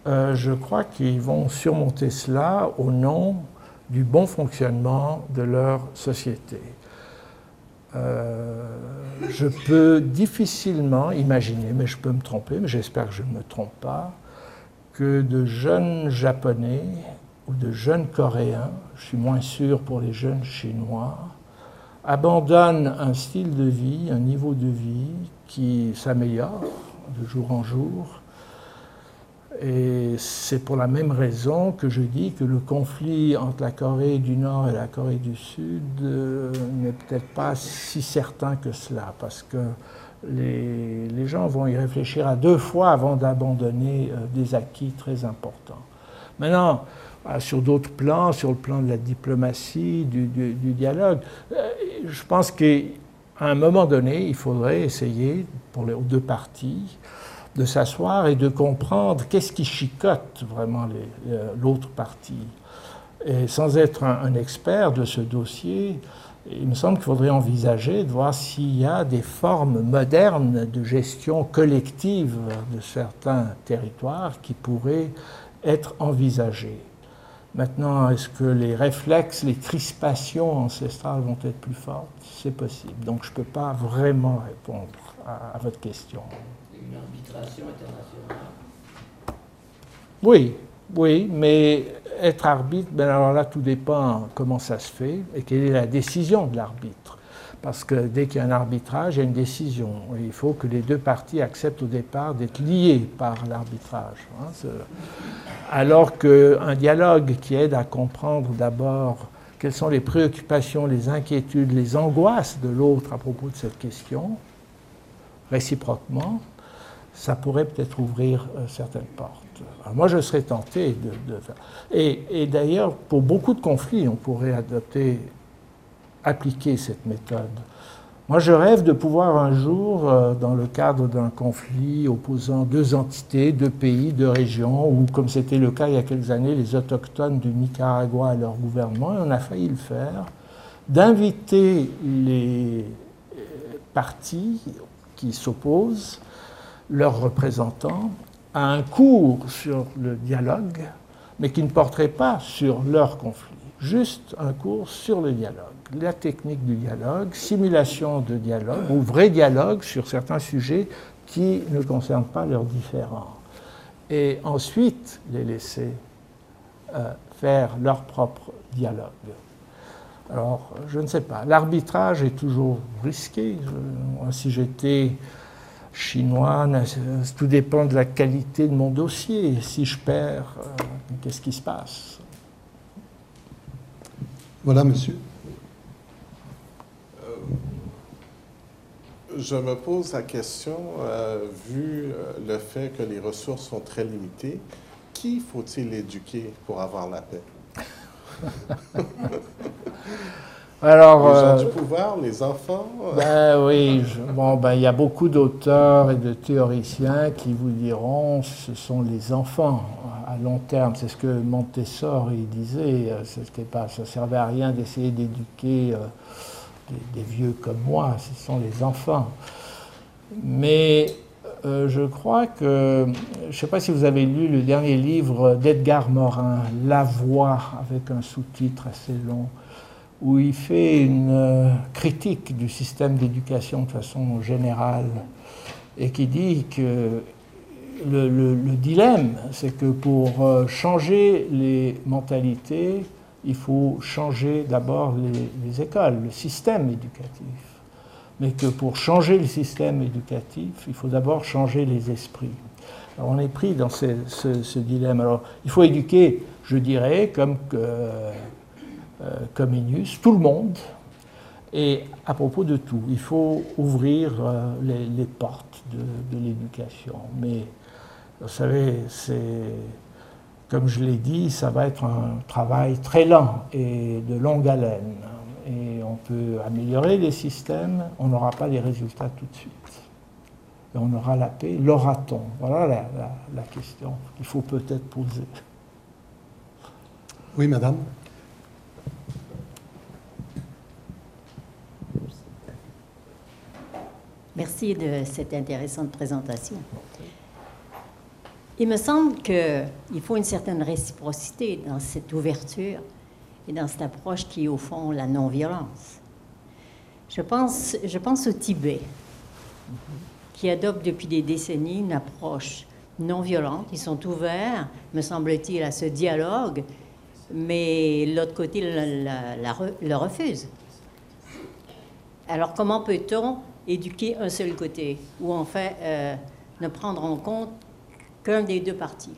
euh, je crois qu'ils vont surmonter cela au nom du bon fonctionnement de leur société. Euh, je peux difficilement imaginer, mais je peux me tromper, mais j'espère que je ne me trompe pas, que de jeunes Japonais ou de jeunes Coréens, je suis moins sûr pour les jeunes Chinois, abandonnent un style de vie, un niveau de vie qui s'améliore de jour en jour. Et c'est pour la même raison que je dis que le conflit entre la Corée du Nord et la Corée du Sud euh, n'est peut-être pas si certain que cela, parce que les, gens vont y réfléchir à deux fois avant d'abandonner euh, des acquis très importants. Maintenant, ah, sur d'autres plans, sur le plan de la diplomatie, du, dialogue, euh, je pense qu'à un moment donné, il faudrait essayer, pour les deux parties, de s'asseoir et de comprendre qu'est-ce qui chicote vraiment euh, l'autre partie. Et sans être un, expert de ce dossier, il me semble qu'il faudrait envisager de voir s'il y a des formes modernes de gestion collective de certains territoires qui pourraient être envisagées. Maintenant, est-ce que les réflexes, les crispations ancestrales vont être plus fortes? C'est possible. Donc je ne peux pas vraiment répondre à votre question. Une arbitration internationale. Oui, oui, mais être arbitre, ben alors là, tout dépend comment ça se fait et quelle est la décision de l'arbitre. Parce que dès qu'il y a un arbitrage, il y a une décision. Il faut que les deux parties acceptent au départ d'être liées par l'arbitrage. hein. Alors qu'un dialogue qui aide à comprendre d'abord quelles sont les préoccupations, les inquiétudes, les angoisses de l'autre à propos de cette question, réciproquement, ça pourrait peut-être ouvrir euh, certaines portes. Moi, je serais tenté de, faire. Et, et d'ailleurs, pour beaucoup de conflits, on pourrait adopter, appliquer cette méthode. Moi, je rêve de pouvoir un jour, euh, dans le cadre d'un conflit opposant deux entités, deux pays, deux régions, ou comme c'était le cas il y a quelques années, les autochtones du Nicaragua et leur gouvernement, et on a failli le faire, d'inviter les euh, partis qui s'opposent, leurs représentants, à un cours sur le dialogue, mais qui ne porterait pas sur leur conflit, juste un cours sur le dialogue, la technique du dialogue, simulation de dialogue ou vrai dialogue sur certains sujets qui ne concernent pas leurs différends. Et ensuite les laisser euh, faire leur propre dialogue. Alors, je ne sais pas. L'arbitrage est toujours risqué. si j'étais chinois, tout dépend de la qualité de mon dossier. Si je perds, euh, qu'est-ce qui se passe? Voilà, monsieur. Euh, je me pose la question, euh, vu le fait que les ressources sont très limitées, qui faut-il éduquer pour avoir la paix? Alors, les gens euh, du pouvoir, les enfants ben oui, bon, ben, il y a beaucoup d'auteurs et de théoriciens qui vous diront ce sont les enfants à long terme. C'est ce que Montessori disait. Euh, pas, ça ne servait à rien d'essayer d'éduquer euh, des, des, vieux comme moi, ce sont les enfants. Mais je crois que, je ne sais pas si vous avez lu le dernier livre d'Edgar Morin, La Voix, avec un sous-titre assez long où il fait une euh, critique du système d'éducation de façon générale et qui dit que le, dilemme, c'est que pour euh, changer les mentalités, il faut changer d'abord les, écoles, le système éducatif. Mais que pour changer le système éducatif, il faut d'abord changer les esprits. Alors on est pris dans ce, dilemme. Alors il faut éduquer, je dirais, comme que Comenius, tout le monde, et à propos de tout. Il faut ouvrir euh, les, portes de, l'éducation. Mais vous savez, c'est, comme je l'ai dit, ça va être un travail très lent et de longue haleine. Et on peut améliorer les systèmes, on n'aura pas les résultats tout de suite. Et on aura la paix. L'aura-t-on? Voilà la question qu'il faut peut-être poser. Oui, madame. Merci de cette intéressante présentation. Il me semble qu'il faut une certaine réciprocité dans cette ouverture et dans cette approche qui est au fond la non-violence. Je pense, je pense au Tibet, qui adopte depuis des décennies une approche non violente. Ils sont ouverts, me semble-t-il, à ce dialogue, mais l'autre côté le refuse. Alors comment peut-on éduquer un seul côté, ou en fait euh, ne prendre en compte qu'un des deux partis.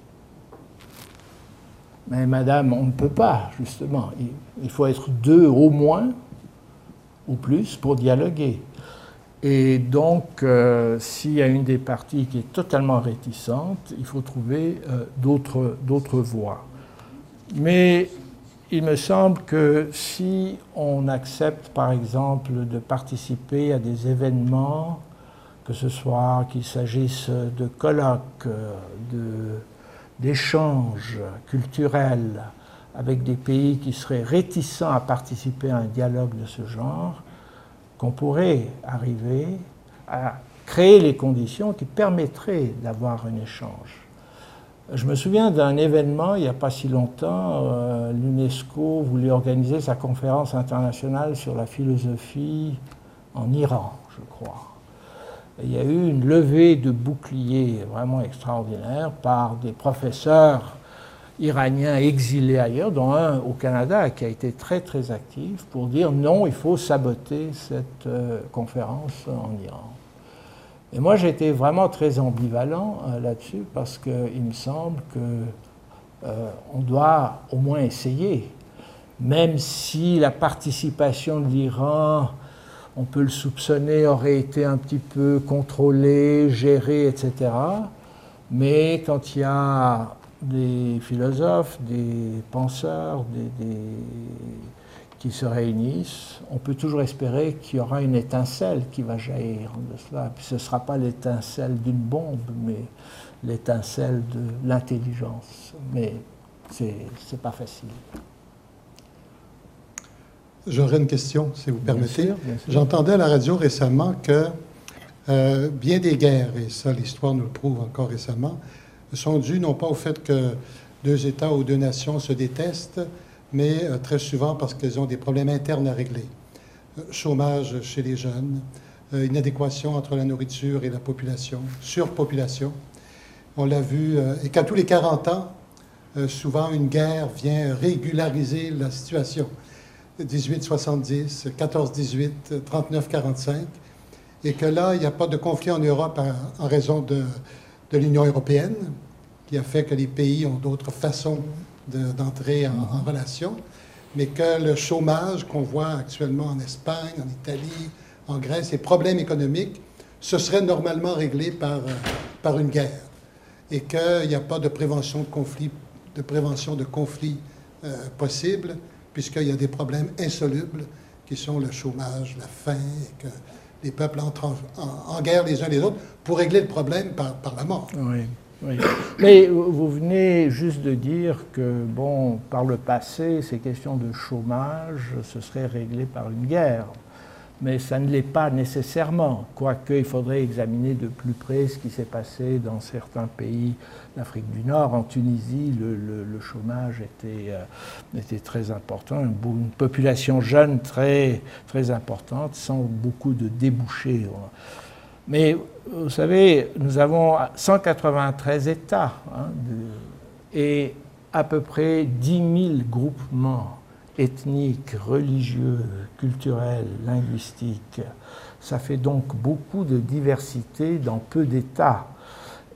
Mais madame, on ne peut pas, justement. Il faut être deux au moins, ou plus, pour dialoguer. Et donc, euh, s'il y a une des parties qui est totalement réticente, il faut trouver euh, d'autres voies. Mais il me semble que si on accepte, par exemple, de participer à des événements, que ce soit qu'il s'agisse de colloques, d'échanges culturels avec des pays qui seraient réticents à participer à un dialogue de ce genre, qu'on pourrait arriver à créer les conditions qui permettraient d'avoir un échange. Je me souviens d'un événement il n'y a pas si longtemps. Euh, L'UNESCO voulait organiser sa conférence internationale sur la philosophie en Iran, je crois. il y a eu une levée de boucliers vraiment extraordinaire par des professeurs iraniens exilés ailleurs, dont un au Canada qui a été très très actif pour dire non, il faut saboter cette euh, conférence en Iran. Et moi, j'étais vraiment très ambivalent euh, là-dessus parce qu'il me semble que euh, on doit au moins essayer, même si la participation de l'Iran, on peut le soupçonner, aurait été un petit peu contrôlée, gérée, etc. Mais quand il y a des philosophes, des penseurs, des, qui se réunissent, on peut toujours espérer qu'il y aura une étincelle qui va jaillir de cela. Puis ce ne sera pas l'étincelle d'une bombe, mais l'étincelle de l'intelligence. Mais ce n'est pas facile. J'aurais une question, si vous permettez. J'entendais à la radio récemment que euh, bien des guerres, et ça l'histoire nous le prouve encore récemment, sont dues non pas au fait que deux États ou deux nations se détestent, mais euh, très souvent parce qu'ils ont des problèmes internes à régler. Euh, chômage chez les jeunes, euh, inadéquation entre la nourriture et la population, surpopulation. On l'a vu, et qu'à tous les 40 ans, souvent une guerre vient régulariser la situation. 1870, 14-18, 39-45, et que là, il n'y a pas de conflit en Europe en, raison de l'Union européenne, qui a fait que les pays ont d'autres façons de- d'entrer en, relation, mais que le chômage qu'on voit actuellement en Espagne, en Italie, en Grèce, les problèmes économiques, ce serait normalement réglé par, euh, par une guerre, et qu'il n'y a pas de prévention de conflits, de prévention de euh, possible, puisqu'il y a des problèmes insolubles qui sont le chômage, la faim, et que les peuples entrent en, en- en guerre les uns les autres pour régler le problème par, par la mort. Oui, oui. Mais vous venez juste de dire que, bon, par le passé, ces questions de chômage, ce serait réglé par une guerre. Mais ça ne l'est pas nécessairement, quoique il faudrait examiner de plus près ce qui s'est passé dans certains pays d'Afrique du Nord. En Tunisie, le, le- chômage était, euh, était très important, une population jeune très, très importante, sans beaucoup de débouchés. Mais vous savez, nous avons 193 États hein, et à peu près 10 000 groupements ethniques, religieux, culturels, linguistiques. Ça fait donc beaucoup de diversité dans peu d'États.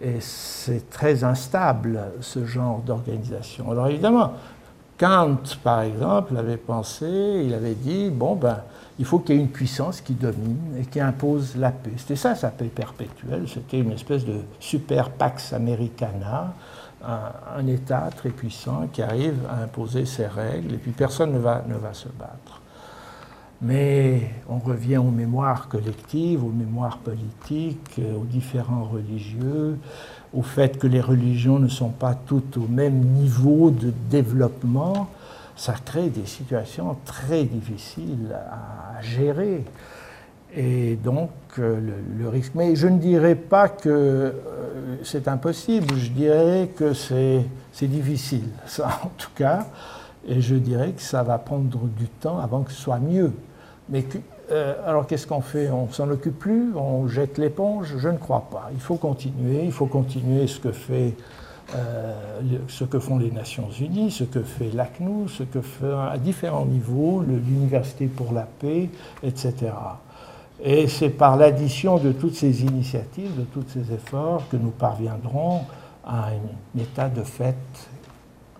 Et c'est très instable, ce genre d'organisation. Alors évidemment, Kant, par exemple, avait pensé, il avait dit, bon, ben, il faut qu'il y ait une puissance qui domine et qui impose la paix. C'était ça, sa paix perpétuelle. C'était une espèce de super pax americana, un, un État très puissant qui arrive à imposer ses règles et puis personne ne va, ne va se battre. Mais on revient aux mémoires collectives, aux mémoires politiques, euh, aux différents religieux, au fait que les religions ne sont pas toutes au même niveau de développement. Ça crée des situations très difficiles à gérer. Et donc, euh, le, risque. Mais je ne dirais pas que euh, c'est impossible, je dirais que c'est difficile, ça en tout cas. Et je dirais que ça va prendre du temps avant que ce soit mieux. Mais euh, alors qu'est-ce qu'on fait? On s'en occupe plus? On jette l'éponge? Je ne crois pas. Il faut continuer. Il faut continuer ce que fait euh, ce que font les Nations Unies, ce que fait l'ACNUS, ce que fait à différents niveaux l'Université pour la paix, etc. Et c'est par l'addition de toutes ces initiatives, de tous ces efforts, que nous parviendrons à un état de fait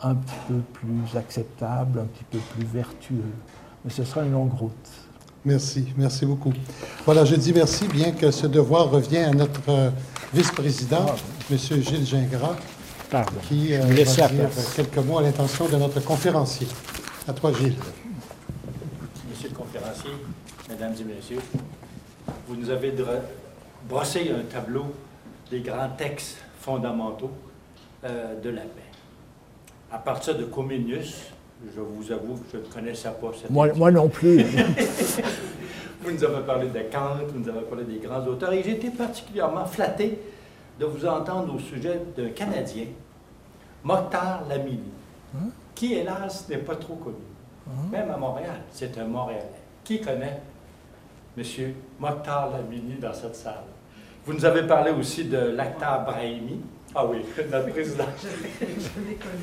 un petit peu plus acceptable, un petit peu plus vertueux. Mais ce sera une longue route. Merci, merci beaucoup. Voilà, je dis merci, bien que ce devoir revient à notre euh, vice-président, M. Gilles Gingras, Pardon. qui euh, laisse va la dire place. quelques mots à l'intention de notre conférencier. À toi, Gilles. Monsieur le conférencier, mesdames et messieurs, vous nous avez brossé un tableau des grands textes fondamentaux euh, de la paix. À partir de Comenius, je vous avoue que je ne connaissais pas cette Moi, moi non plus. Vous nous avez parlé de Kant, vous nous avez parlé des grands auteurs, et j'ai été particulièrement flatté de vous entendre au sujet d'un Canadien, Mokhtar Lamini, qui, hélas, n'est pas trop connu. Même à Montréal, c'est un Montréalais. Qui connaît M. Mokhtar Lamini dans cette salle? Vous nous avez parlé aussi de Lakhdar Brahimi. Ah oui, notre président.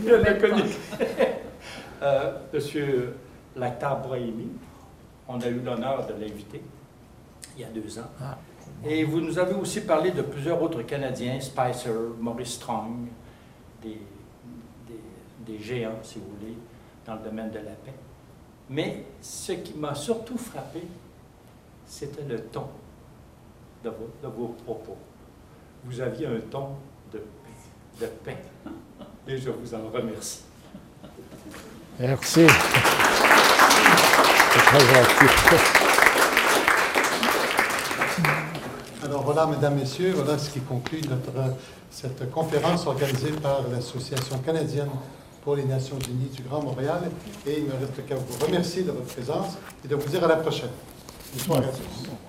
Je l'ai connu. Euh, Monsieur Lakhdar Brahimi, on a eu l'honneur de l'inviter il y a deux ans. Ah. Et vous nous avez aussi parlé de plusieurs autres Canadiens, Spicer, Maurice Strong, des- des géants, si vous voulez, dans le domaine de la paix. Mais ce qui m'a surtout frappé, c'était le ton de vos, de vos propos. Vous aviez un ton de paix, de paix. Et je vous en remercie. Merci. C'est très gentil. Alors voilà, mesdames, messieurs, voilà ce qui conclut notre, cette conférence organisée par l'Association canadienne pour les Nations Unies du Grand Montréal. Et il ne reste qu'à vous remercier de votre présence et de vous dire à la prochaine. Bonsoir à tous.